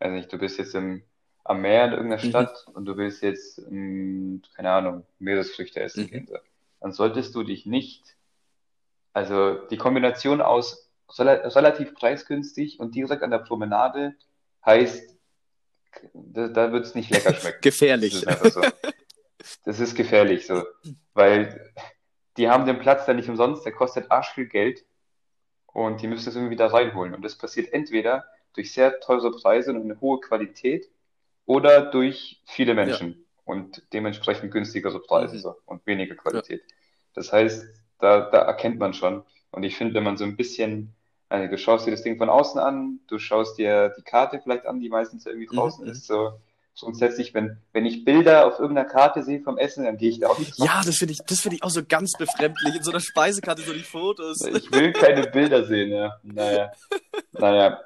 weiß nicht, du bist jetzt im, am Meer in irgendeiner Mhm. Stadt und du willst jetzt, ähm, keine Ahnung, Meeresfrüchte essen Mhm. gehen, so, dann solltest du dich nicht, also die Kombination aus relativ preisgünstig und direkt an der Promenade heißt, da, da wird es nicht lecker schmecken. Das Gefährlich. ist einfach so. Das ist gefährlich so, weil die haben den Platz da nicht umsonst, der kostet arschviel Geld und die müssen es irgendwie da reinholen. Und das passiert entweder durch sehr teure Preise und eine hohe Qualität oder durch viele Menschen und dementsprechend günstigere Preise Mhm. so, und weniger Qualität. Das heißt, da, da erkennt man schon. Und ich finde, wenn man so ein bisschen, also du schaust dir das Ding von außen an, du schaust dir die Karte vielleicht an, die meistens irgendwie Mhm, draußen mhm. ist, so grundsätzlich, wenn, wenn ich Bilder auf irgendeiner Karte sehe vom Essen, dann gehe ich da auch nicht drauf. Ja, das finde ich, das finde ich auch so ganz befremdlich. In so einer Speisekarte so die Fotos. Ich will keine Bilder sehen, ja. Naja, naja,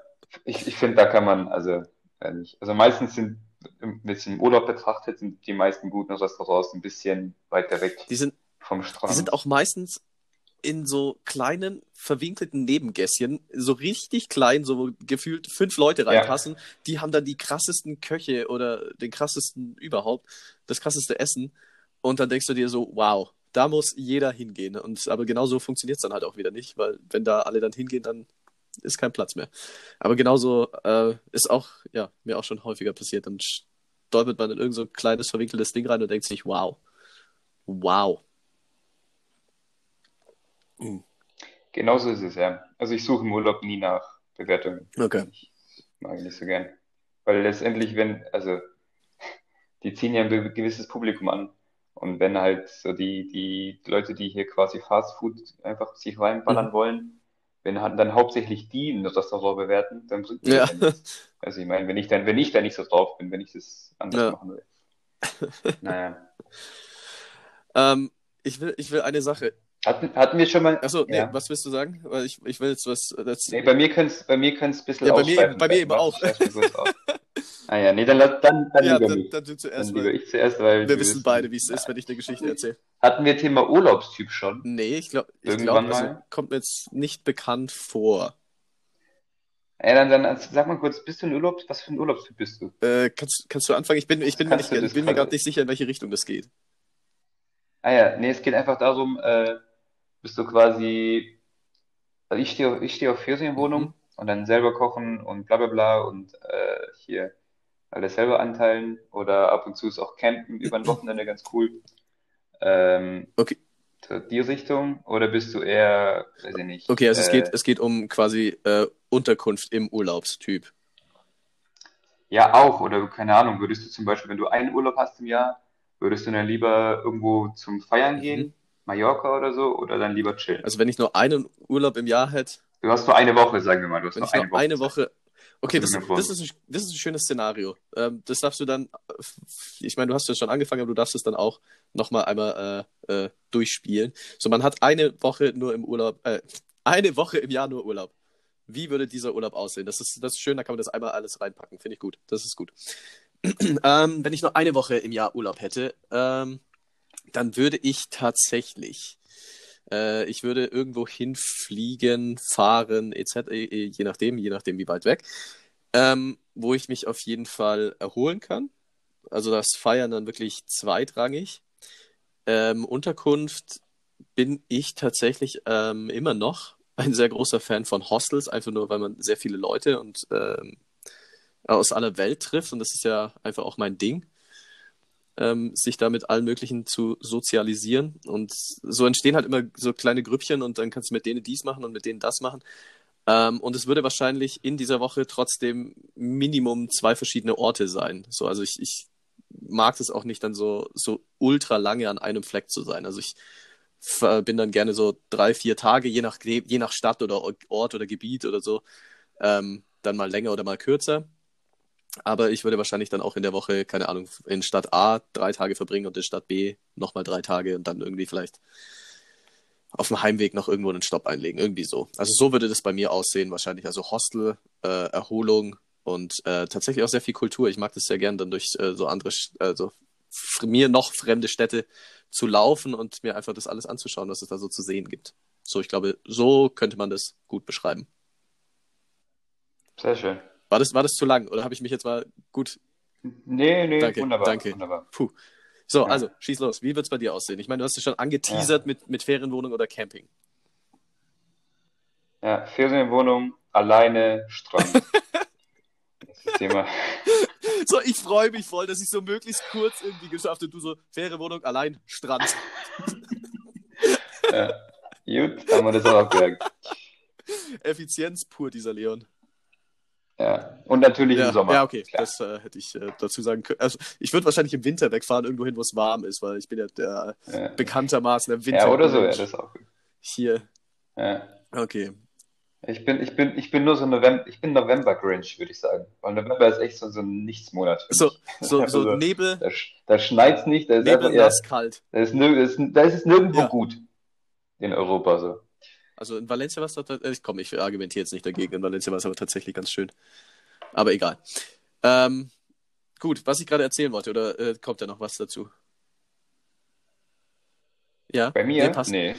ich, ich finde, da kann man, also. Also meistens sind, wenn es im Urlaub betrachtet, sind die meisten guten Restaurants ein bisschen weiter weg Die sind, vom die Strand. sind auch meistens in so kleinen, verwinkelten Nebengässchen, so richtig klein, so gefühlt fünf Leute Ja. reinpassen. Die haben dann die krassesten Köche oder den krassesten überhaupt, das krasseste Essen. Und dann denkst du dir so, wow, da muss jeder hingehen. Und aber genauso funktioniert es dann halt auch wieder nicht, weil wenn da alle dann hingehen, dann ist kein Platz mehr. Aber genauso äh, ist auch, ja, mir auch schon häufiger passiert. Dann stolpert man in irgend so ein kleines, verwinkeltes Ding rein und denkt sich, wow. Wow. Genauso ist es, ja. Also ich suche im Urlaub nie nach Bewertungen. Okay. Mag ich nicht so gern. Weil letztendlich, wenn, also, die ziehen ja ein gewisses Publikum an. Und wenn halt so die, die Leute, die hier quasi Fast Food einfach sich reinballern Mhm. wollen, wenn dann hauptsächlich die ein Restaurant bewerten, dann bringt Ja. das nichts. Also ich meine, wenn ich dann, wenn ich da nicht so drauf bin, wenn ich das anders Ja. machen will. Naja. Ähm, ich will, ich will eine Sache. Hatten, hatten wir schon mal. Achso, nee, Ja. was willst du sagen? Weil ich, ich will jetzt was. Das, Nee, bei mir könnte es bei mir können's ein bisschen Ja, bei mir- bei mir eben auch. Ah ja, nee, dann, lass- dann, dann ja, lieber dann, dann du Dann zuerst, lieber weil ich zuerst, weil wir wissen beide, wie es ist, wenn ich eine Geschichte erzähle. Hatten wir Thema Urlaubstyp schon? Nee, ich glaube, ich also, kommt mir jetzt nicht bekannt vor. Ja, dann, dann also, sag mal kurz, bist du ein Urlaubs, was für ein Urlaubstyp bist du? Äh, kannst, kannst du anfangen? Ich bin, ich bin mir, Kannst nicht, ich bin mir gerade nicht sicher, in welche Richtung das geht. Ah ja, nee, es geht einfach darum, äh, bist du quasi, also ich stehe auf, ich stehe auf Ferienwohnung Mhm. und dann selber kochen und bla bla bla und äh, hier alles selber anteilen oder ab und zu ist auch Campen über ein Wochenende ganz cool. Ähm, Okay. so die Richtung oder bist du eher, weiß ich nicht, Okay, also es äh, geht, es geht um quasi äh, Unterkunft im Urlaubstyp. Ja, auch. Oder keine Ahnung, würdest du zum Beispiel, wenn du einen Urlaub hast im Jahr, würdest du dann lieber irgendwo zum Feiern gehen, Mhm. Mallorca oder so, oder dann lieber chillen? Also wenn ich nur einen Urlaub im Jahr hätte, Du hast nur eine Woche, sagen wir mal. Du hast wenn nur ich nur eine Woche. eine Woche. Okay, das, das, ist ein, das ist ein schönes Szenario. Ähm, das darfst du dann, ich meine, du hast ja schon angefangen, aber du darfst es dann auch nochmal einmal äh, äh, durchspielen. So, man hat eine Woche nur im Urlaub, äh, eine Woche im Jahr nur Urlaub. Wie würde dieser Urlaub aussehen? Das ist, das ist schön, da kann man das einmal alles reinpacken. Finde ich gut. Das ist gut. ähm, wenn ich nur eine Woche im Jahr Urlaub hätte, ähm, dann würde ich tatsächlich, äh, ich würde irgendwo hinfliegen, fahren, etc., äh, je nachdem, je nachdem, wie weit weg, ähm, wo ich mich auf jeden Fall erholen kann. Also das Feiern dann wirklich zweitrangig. Ähm, Unterkunft bin ich tatsächlich ähm, immer noch ein sehr großer Fan von Hostels, einfach nur, weil man sehr viele Leute und ähm, aus aller Welt trifft und das ist ja einfach auch mein Ding, ähm, sich da mit allen möglichen zu sozialisieren und so entstehen halt immer so kleine Grüppchen und dann kannst du mit denen dies machen und mit denen das machen ähm, und es würde wahrscheinlich in dieser Woche trotzdem Minimum zwei verschiedene Orte sein. So, also ich, ich mag es auch nicht dann so, so ultra lange an einem Fleck zu sein. Also ich f- bin dann gerne so drei, vier Tage, je nach, je nach Stadt oder Ort oder Gebiet oder so, ähm, dann mal länger oder mal kürzer. Aber ich würde wahrscheinlich dann auch in der Woche, keine Ahnung, in Stadt A drei Tage verbringen und in Stadt B nochmal drei Tage und dann irgendwie vielleicht auf dem Heimweg noch irgendwo einen Stopp einlegen. Irgendwie so. Also so würde das bei mir aussehen, wahrscheinlich. Also Hostel, äh, Erholung und äh, tatsächlich auch sehr viel Kultur. Ich mag das sehr gern, dann durch äh, so andere, also mir noch fremde Städte zu laufen und mir einfach das alles anzuschauen, was es da so zu sehen gibt. So, ich glaube, so könnte man das gut beschreiben. Sehr schön. War das, war das zu lang oder habe ich mich jetzt mal gut Nee, nee, Danke, wunderbar. danke. Wunderbar. Puh. So, Ja. also, schieß los. Wie wird es bei dir aussehen? Ich meine, du hast es schon angeteasert mit, mit Ferienwohnung oder Camping. Ja, Ferienwohnung, alleine, Strand. Das ist das Thema. So, ich freue mich voll, dass ich so möglichst kurz irgendwie geschafft habe. Du so, Ferienwohnung, allein, Strand. Ja. Gut, haben wir das auch abgehakt. Effizienz pur, dieser Leon. Ja. Und natürlich Ja, im Sommer. ja okay, Klar. das äh, hätte ich äh, dazu sagen können. Also, ich würde wahrscheinlich im Winter wegfahren, irgendwo hin, wo es warm ist, weil ich bin ja der Ja. bekanntermaßen der Winter. ja, oder so, ja, das ist auch gut. Hier, Ja. okay. Ich bin, ich bin, ich bin nur so November, ich bin November-Grinch, würde ich sagen. Weil November ist echt so, so ein Nichtsmonat So, so, so Also, Nebel, Da, da schneit's nicht, da ist Nebel, einfach, ja, nass, kalt. da ist, nirg- da ist, da ist es nirgendwo Ja. gut. In Europa so. Also in Valencia war es doch, äh, komm, ich argumentiere jetzt nicht dagegen. In Valencia war es aber tatsächlich ganz schön. Aber egal. Ähm, gut, was ich gerade erzählen wollte, oder äh, kommt da noch was dazu? Ja? Bei mir? Nee, passt. Nee.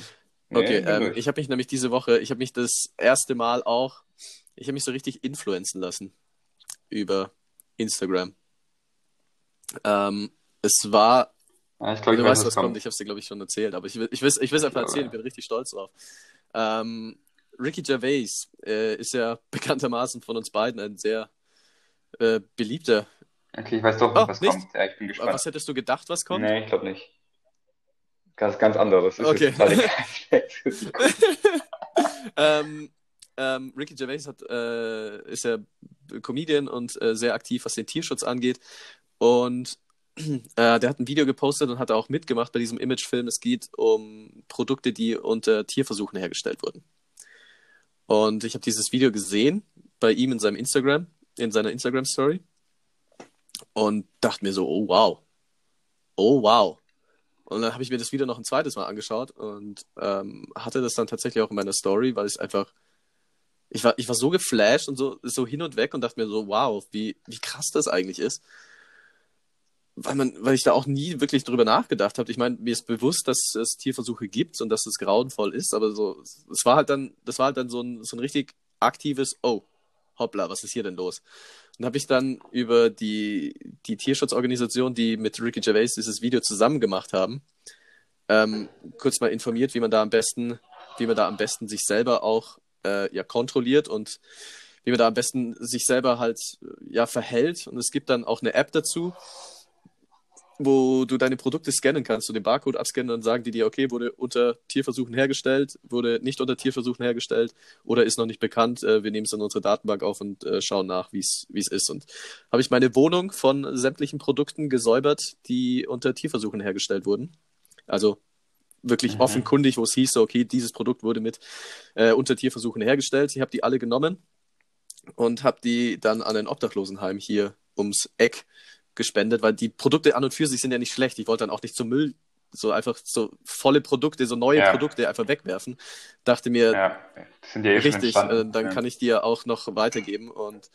Nee, Okay, ähm, ich habe mich nämlich diese Woche, ich habe mich das erste Mal auch, ich habe mich so richtig influenzen lassen über Instagram. Ähm, es war Ah, ich glaube, du ich weißt, was was kommt. kommt. Ich habe es dir, glaube ich, schon erzählt, aber ich will ich will, ich will es einfach Ja. erzählen. Ich bin richtig stolz drauf. Ähm, Ricky Gervais äh, ist ja bekanntermaßen von uns beiden ein sehr äh, beliebter. Okay, ich weiß doch Oh, was nicht? kommt. Ja, ich bin gespannt. Was hättest du gedacht, was kommt? Nee, ich glaube nicht. Ganz, ganz anderes. Ist Okay. ähm, ähm, Ricky Gervais hat, äh, ist ja Comedian und äh, sehr aktiv, was den Tierschutz angeht. Und äh, der hat ein Video gepostet und hat auch mitgemacht bei diesem Imagefilm. Es geht um Produkte, die unter Tierversuchen hergestellt wurden. Und ich habe dieses Video gesehen bei ihm in seinem Instagram, in seiner Instagram-Story. Und dachte mir so, oh wow. Oh wow. Und dann habe ich mir das Video noch ein zweites Mal angeschaut und ähm, hatte das dann tatsächlich auch in meiner Story, weil es einfach. Ich war, ich war so geflasht und so, so hin und weg und dachte mir so, wow, wie, wie krass das eigentlich ist. Weil, man, weil ich da auch nie wirklich drüber nachgedacht habe. Ich meine, mir ist bewusst, dass es Tierversuche gibt und dass es grauenvoll ist, aber so, es war halt dann, das war halt dann so ein, so ein richtig aktives, oh, hoppla, was ist hier denn los? Und habe ich dann über die, die Tierschutzorganisation, die mit Ricky Gervais dieses Video zusammen gemacht haben, ähm, kurz mal informiert, wie man da am besten, wie man da am besten sich selber auch äh, ja, kontrolliert und wie man da am besten sich selber halt äh, ja verhält. Und es gibt dann auch eine App dazu, wo du deine Produkte scannen kannst, du den Barcode abscannen, dann sagen die dir, okay, wurde unter Tierversuchen hergestellt, wurde nicht unter Tierversuchen hergestellt oder ist noch nicht bekannt. Äh, wir nehmen es in unsere Datenbank auf und äh, schauen nach, wie es ist. Und habe ich meine Wohnung von sämtlichen Produkten gesäubert, die unter Tierversuchen hergestellt wurden. Also wirklich mhm. offenkundig, wo es hieß, okay, dieses Produkt wurde mit äh, unter Tierversuchen hergestellt. Ich habe die alle genommen und habe die dann an ein Obdachlosenheim hier ums Eck gespendet, weil die Produkte an und für sich sind ja nicht schlecht. Ich wollte dann auch nicht zum Müll so einfach so volle Produkte, so neue ja. Produkte einfach wegwerfen. Dachte mir, ja, sind ja eh richtig, äh, dann kann ich die ja auch noch weitergeben und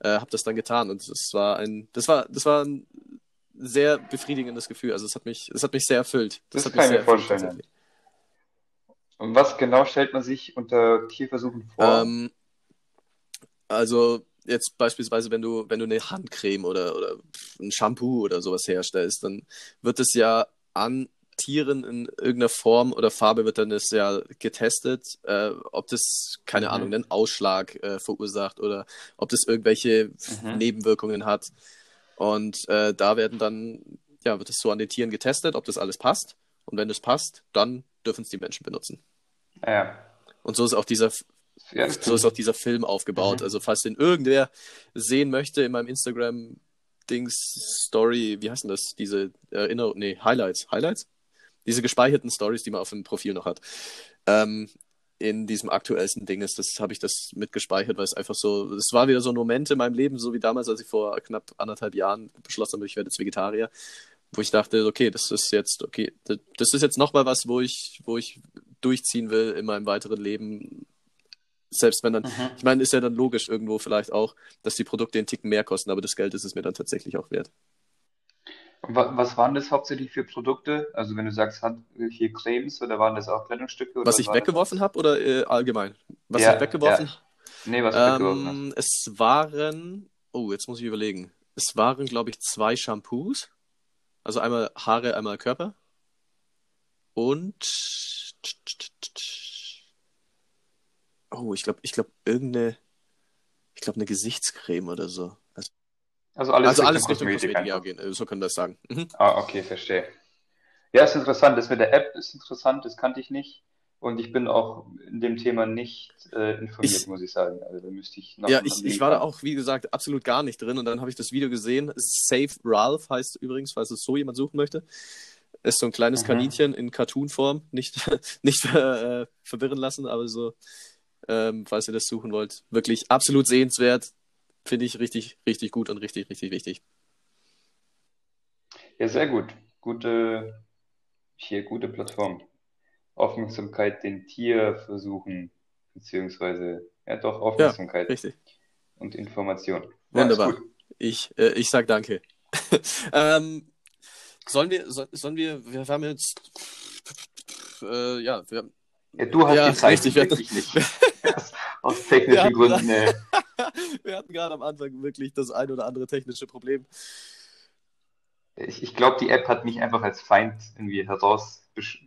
äh, habe das dann getan und das war ein, das war, das war ein sehr befriedigendes Gefühl. Also es hat mich, es hat mich sehr erfüllt. Das, das kann ich mir vorstellen. Und was genau stellt man sich unter Tierversuchen vor? Ähm, also jetzt beispielsweise, wenn du, wenn du eine Handcreme oder, oder ein Shampoo oder sowas herstellst, dann wird es ja an Tieren in irgendeiner Form oder Farbe wird dann das ja getestet, äh, ob das, keine mhm. Ahnung, einen Ausschlag äh, verursacht oder ob das irgendwelche mhm. Nebenwirkungen hat. Und äh, da werden dann, ja, wird es so an den Tieren getestet, ob das alles passt. Und wenn es passt, dann dürfen es die Menschen benutzen. Ja. Und so ist auch dieser ja. So ist auch dieser Film aufgebaut. Mhm. Also, falls den irgendwer sehen möchte in meinem Instagram Dings Story, wie heißt denn das? Diese Erinnerung, nee, Highlights. Highlights? Diese gespeicherten Stories, die man auf dem Profil noch hat. Ähm, in diesem aktuellsten Ding ist, das habe ich das mitgespeichert, weil es einfach so, es war wieder so ein Moment in meinem Leben, so wie damals, als ich vor knapp anderthalb Jahren beschlossen habe, ich werde jetzt Vegetarier, wo ich dachte, okay, das ist jetzt, okay, das ist jetzt nochmal was, wo ich, wo ich durchziehen will in meinem weiteren Leben, selbst wenn dann, mhm. ich meine, ist ja dann logisch irgendwo vielleicht auch, dass die Produkte einen Ticken mehr kosten, aber das Geld ist es mir dann tatsächlich auch wert. Was waren das hauptsächlich für Produkte? Also wenn du sagst, hier Cremes oder waren das auch Kleidungsstücke? was ich weggeworfen habe oder äh, allgemein? Was ja, ich weggeworfen? Ja. Nee, was ähm, weggeworfen hast. Es waren, oh, jetzt muss ich überlegen. Es waren, glaube ich, zwei Shampoos. Also einmal Haare, einmal Körper. Und Oh, ich glaube, ich glaube, irgendeine, ich glaube, eine Gesichtscreme oder so. Also, also alles, also alles Richtung Kosmetik, ja, gehen. So können wir das sagen. Mhm. Ah, okay, verstehe. Ja, ist interessant. Das mit der App ist interessant, das kannte ich nicht. Und ich bin auch in dem Thema nicht äh, informiert, ich, muss ich sagen. Also da müsste ich noch. Ja, ich, ich war da auch, wie gesagt, absolut gar nicht drin. Und dann habe ich das Video gesehen. Save Ralph heißt übrigens, falls es so jemand suchen möchte. Ist so ein kleines mhm. Kaninchen in Cartoon-Form. Nicht, nicht äh, verwirren lassen, aber so ähm, falls ihr das suchen wollt. Wirklich absolut sehenswert. Finde ich richtig, richtig gut und richtig, richtig wichtig. Ja, sehr gut. Gute, hier gute Plattform. Aufmerksamkeit den Tierversuchen, beziehungsweise, ja doch, Aufmerksamkeit. Ja, richtig. Und Information. Wunderbar. Ja, ich, äh, ich sag danke. ähm, sollen wir, so, sollen wir, wir haben jetzt, äh, ja, wir haben, ja, du hast ja, die Zeit richtig, wirklich nicht. Aus technischen Gründen. Nee. wir hatten gerade am Anfang wirklich das ein oder andere technische Problem. Ich, ich glaube, die App hat mich einfach als Feind irgendwie heraus,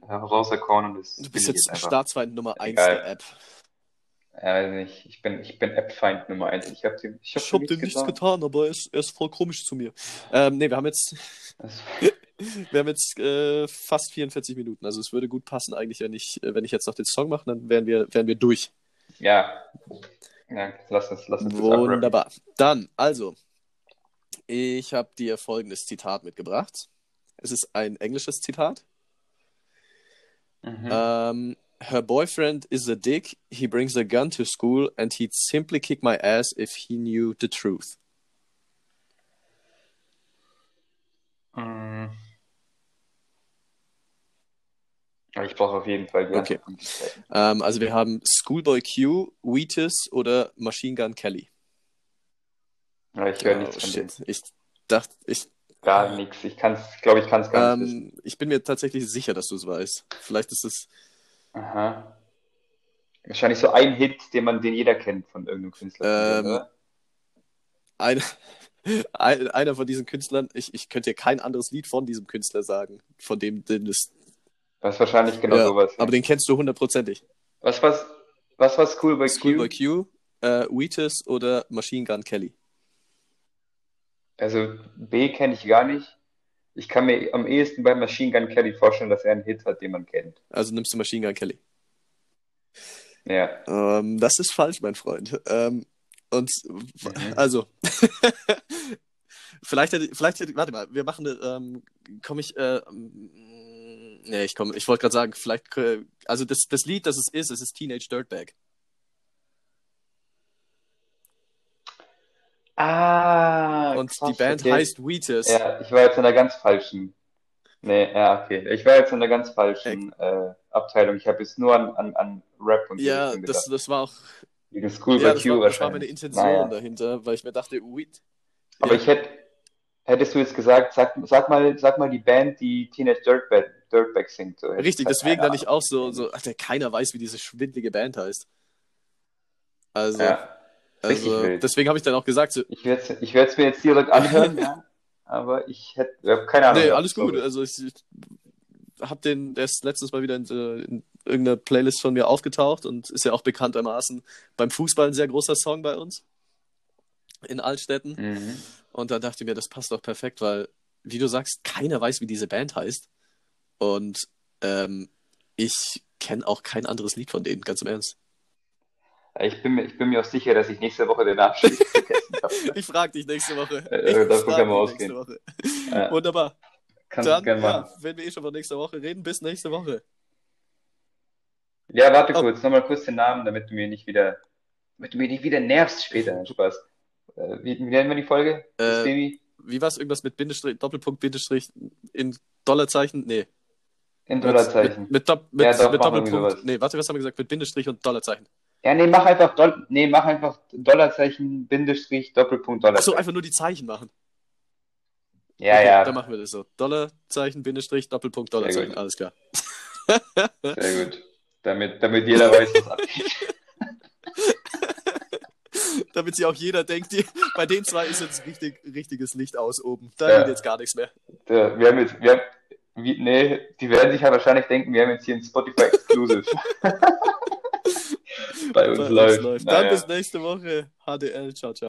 herauserkoren. Und du bist jetzt Staatsfeind Nummer 1 der App. Ja, nicht. Ich bin, ich bin App-Feind Nummer 1. Ich habe dem, ich hab ich hab dem nichts getan, aber er ist, er ist voll komisch zu mir. Ähm, nee, wir haben jetzt. wir haben jetzt äh, fast 44 Minuten. Also es würde gut passen, eigentlich, wenn ich, äh, wenn ich jetzt noch den Song mache, dann wären wir, wären wir durch. Ja. ja lass uns, lass uns Wunderbar. Dann, also, ich habe dir folgendes Zitat mitgebracht. Es ist ein englisches Zitat. Mhm. Um, her boyfriend is a dick. He brings a gun to school and he'd simply kick my ass if he knew the truth. Mhm. Ich brauche auf jeden Fall die Okay. Ähm, also wir haben Schoolboy Q, Wheatus oder Machine Gun Kelly. Ja, ich höre oh, nichts von shit. denen. Ich dachte, ich. Gar nichts. Ich kann es, glaube ich, kann es gar nicht ähm, Ich bin mir tatsächlich sicher, dass du es weißt. Vielleicht ist es. Aha. Wahrscheinlich so ein Hit, den man, den jeder kennt von irgendeinem Künstler. Ähm, oder? Ein, ein, einer von diesen Künstlern, ich, ich könnte dir kein anderes Lied von diesem Künstler sagen, von dem, den es das ist wahrscheinlich genau ja, sowas. Aber den kennst du hundertprozentig. Was war was war Schoolboy Q? Schoolboy Q, äh, Wheatus oder Machine Gun Kelly? Also B kenne ich gar nicht. ich kann mir am ehesten bei Machine Gun Kelly vorstellen, dass er einen Hit hat, den man kennt. Also nimmst du Machine Gun Kelly. Ja. Ähm, das ist falsch, mein Freund. Ähm, und Mhm. also, vielleicht hätte, vielleicht warte mal, wir machen, ähm, komme ich, äh, nee, ich komme, ich wollte gerade sagen, vielleicht, äh, also das, das Lied, das es ist, es ist Teenage Dirtbag. Ah, Und krass, die Band okay. heißt Wheatus. Ja, ich war jetzt in der ganz falschen. Nee, ja, okay. Ich war jetzt in der ganz falschen äh, Abteilung. Ich habe jetzt nur an, an, an Rap und Ja, das, gedacht. das war auch, Wegen School ja, by das Q war, das war meine Intention Naja. dahinter, weil ich mir dachte, Wheat. Aber Ja. ich hätte, hättest du jetzt gesagt, sag, sag mal, sag mal die Band, die Teenage Dirtbag, Dirtbag singt. So, Richtig, deswegen dann ich auch so, so, Alter, keiner weiß, wie diese schwindlige Band heißt. Also. Ja, also deswegen habe ich dann auch gesagt, so, ich werde es mir jetzt direkt anhören, ja. Aber ich hätte, keine Ahnung. nee, alles gut. sorry. Also ich, ich hab den, der ist letztens mal wieder in, äh, in irgendeiner Playlist von mir aufgetaucht und ist ja auch bekanntermaßen beim Fußball ein sehr großer Song bei uns in Altstädten. Mhm. Und da dachte ich mir, das passt doch perfekt, weil, wie du sagst, keiner weiß, wie diese Band heißt. Und ähm, ich kenne auch kein anderes Lied von denen, ganz im Ernst. Ich bin, mir, ich bin mir auch sicher, dass ich nächste Woche den Abschied vergessen habe. Ich frage dich nächste Woche. Äh, Ich davon dich nächste ausgehen. Woche. Ja, Wunderbar. kannst du Dann, gerne ja, machen. wenn wir eh schon von nächster Woche reden, bis nächste Woche. Ja, warte Oh. kurz, nochmal kurz den Namen, damit du mir nicht wieder, damit du mir nicht wieder nervst später. Spaß. Äh, wie, wie nennen wir die Folge? Äh? Wie war es? Irgendwas mit Bindestrich, Doppelpunkt, Bindestrich in Dollarzeichen? Nee. In Mit, Dollarzeichen. mit, mit, Dopp- mit, Ja, doch, mit Doppelpunkt. Nee, warte, was haben wir gesagt? Mit Bindestrich und Dollarzeichen. Ja, nee, mach einfach, Doll nee, mach einfach Dollarzeichen, Bindestrich, Doppelpunkt, Achso, Dollarzeichen. einfach nur die Zeichen machen. Ja, okay, ja, Dann machen wir das so. Dollarzeichen, Bindestrich, Doppelpunkt, Dollarzeichen. Alles klar. sehr gut. Damit, damit jeder weiß, was abgeht. Damit sich auch jeder denkt, die, bei den zwei ist jetzt richtig, richtiges Licht aus oben. Da Ja. geht jetzt gar nichts mehr. Ja, wir haben jetzt, wir haben, wie, nee, die werden sich ja wahrscheinlich denken, wir haben jetzt hier ein Spotify Exclusive. Bei uns Bei uns läuft. Dann Naja. bis nächste Woche. HDL. Ciao, ciao.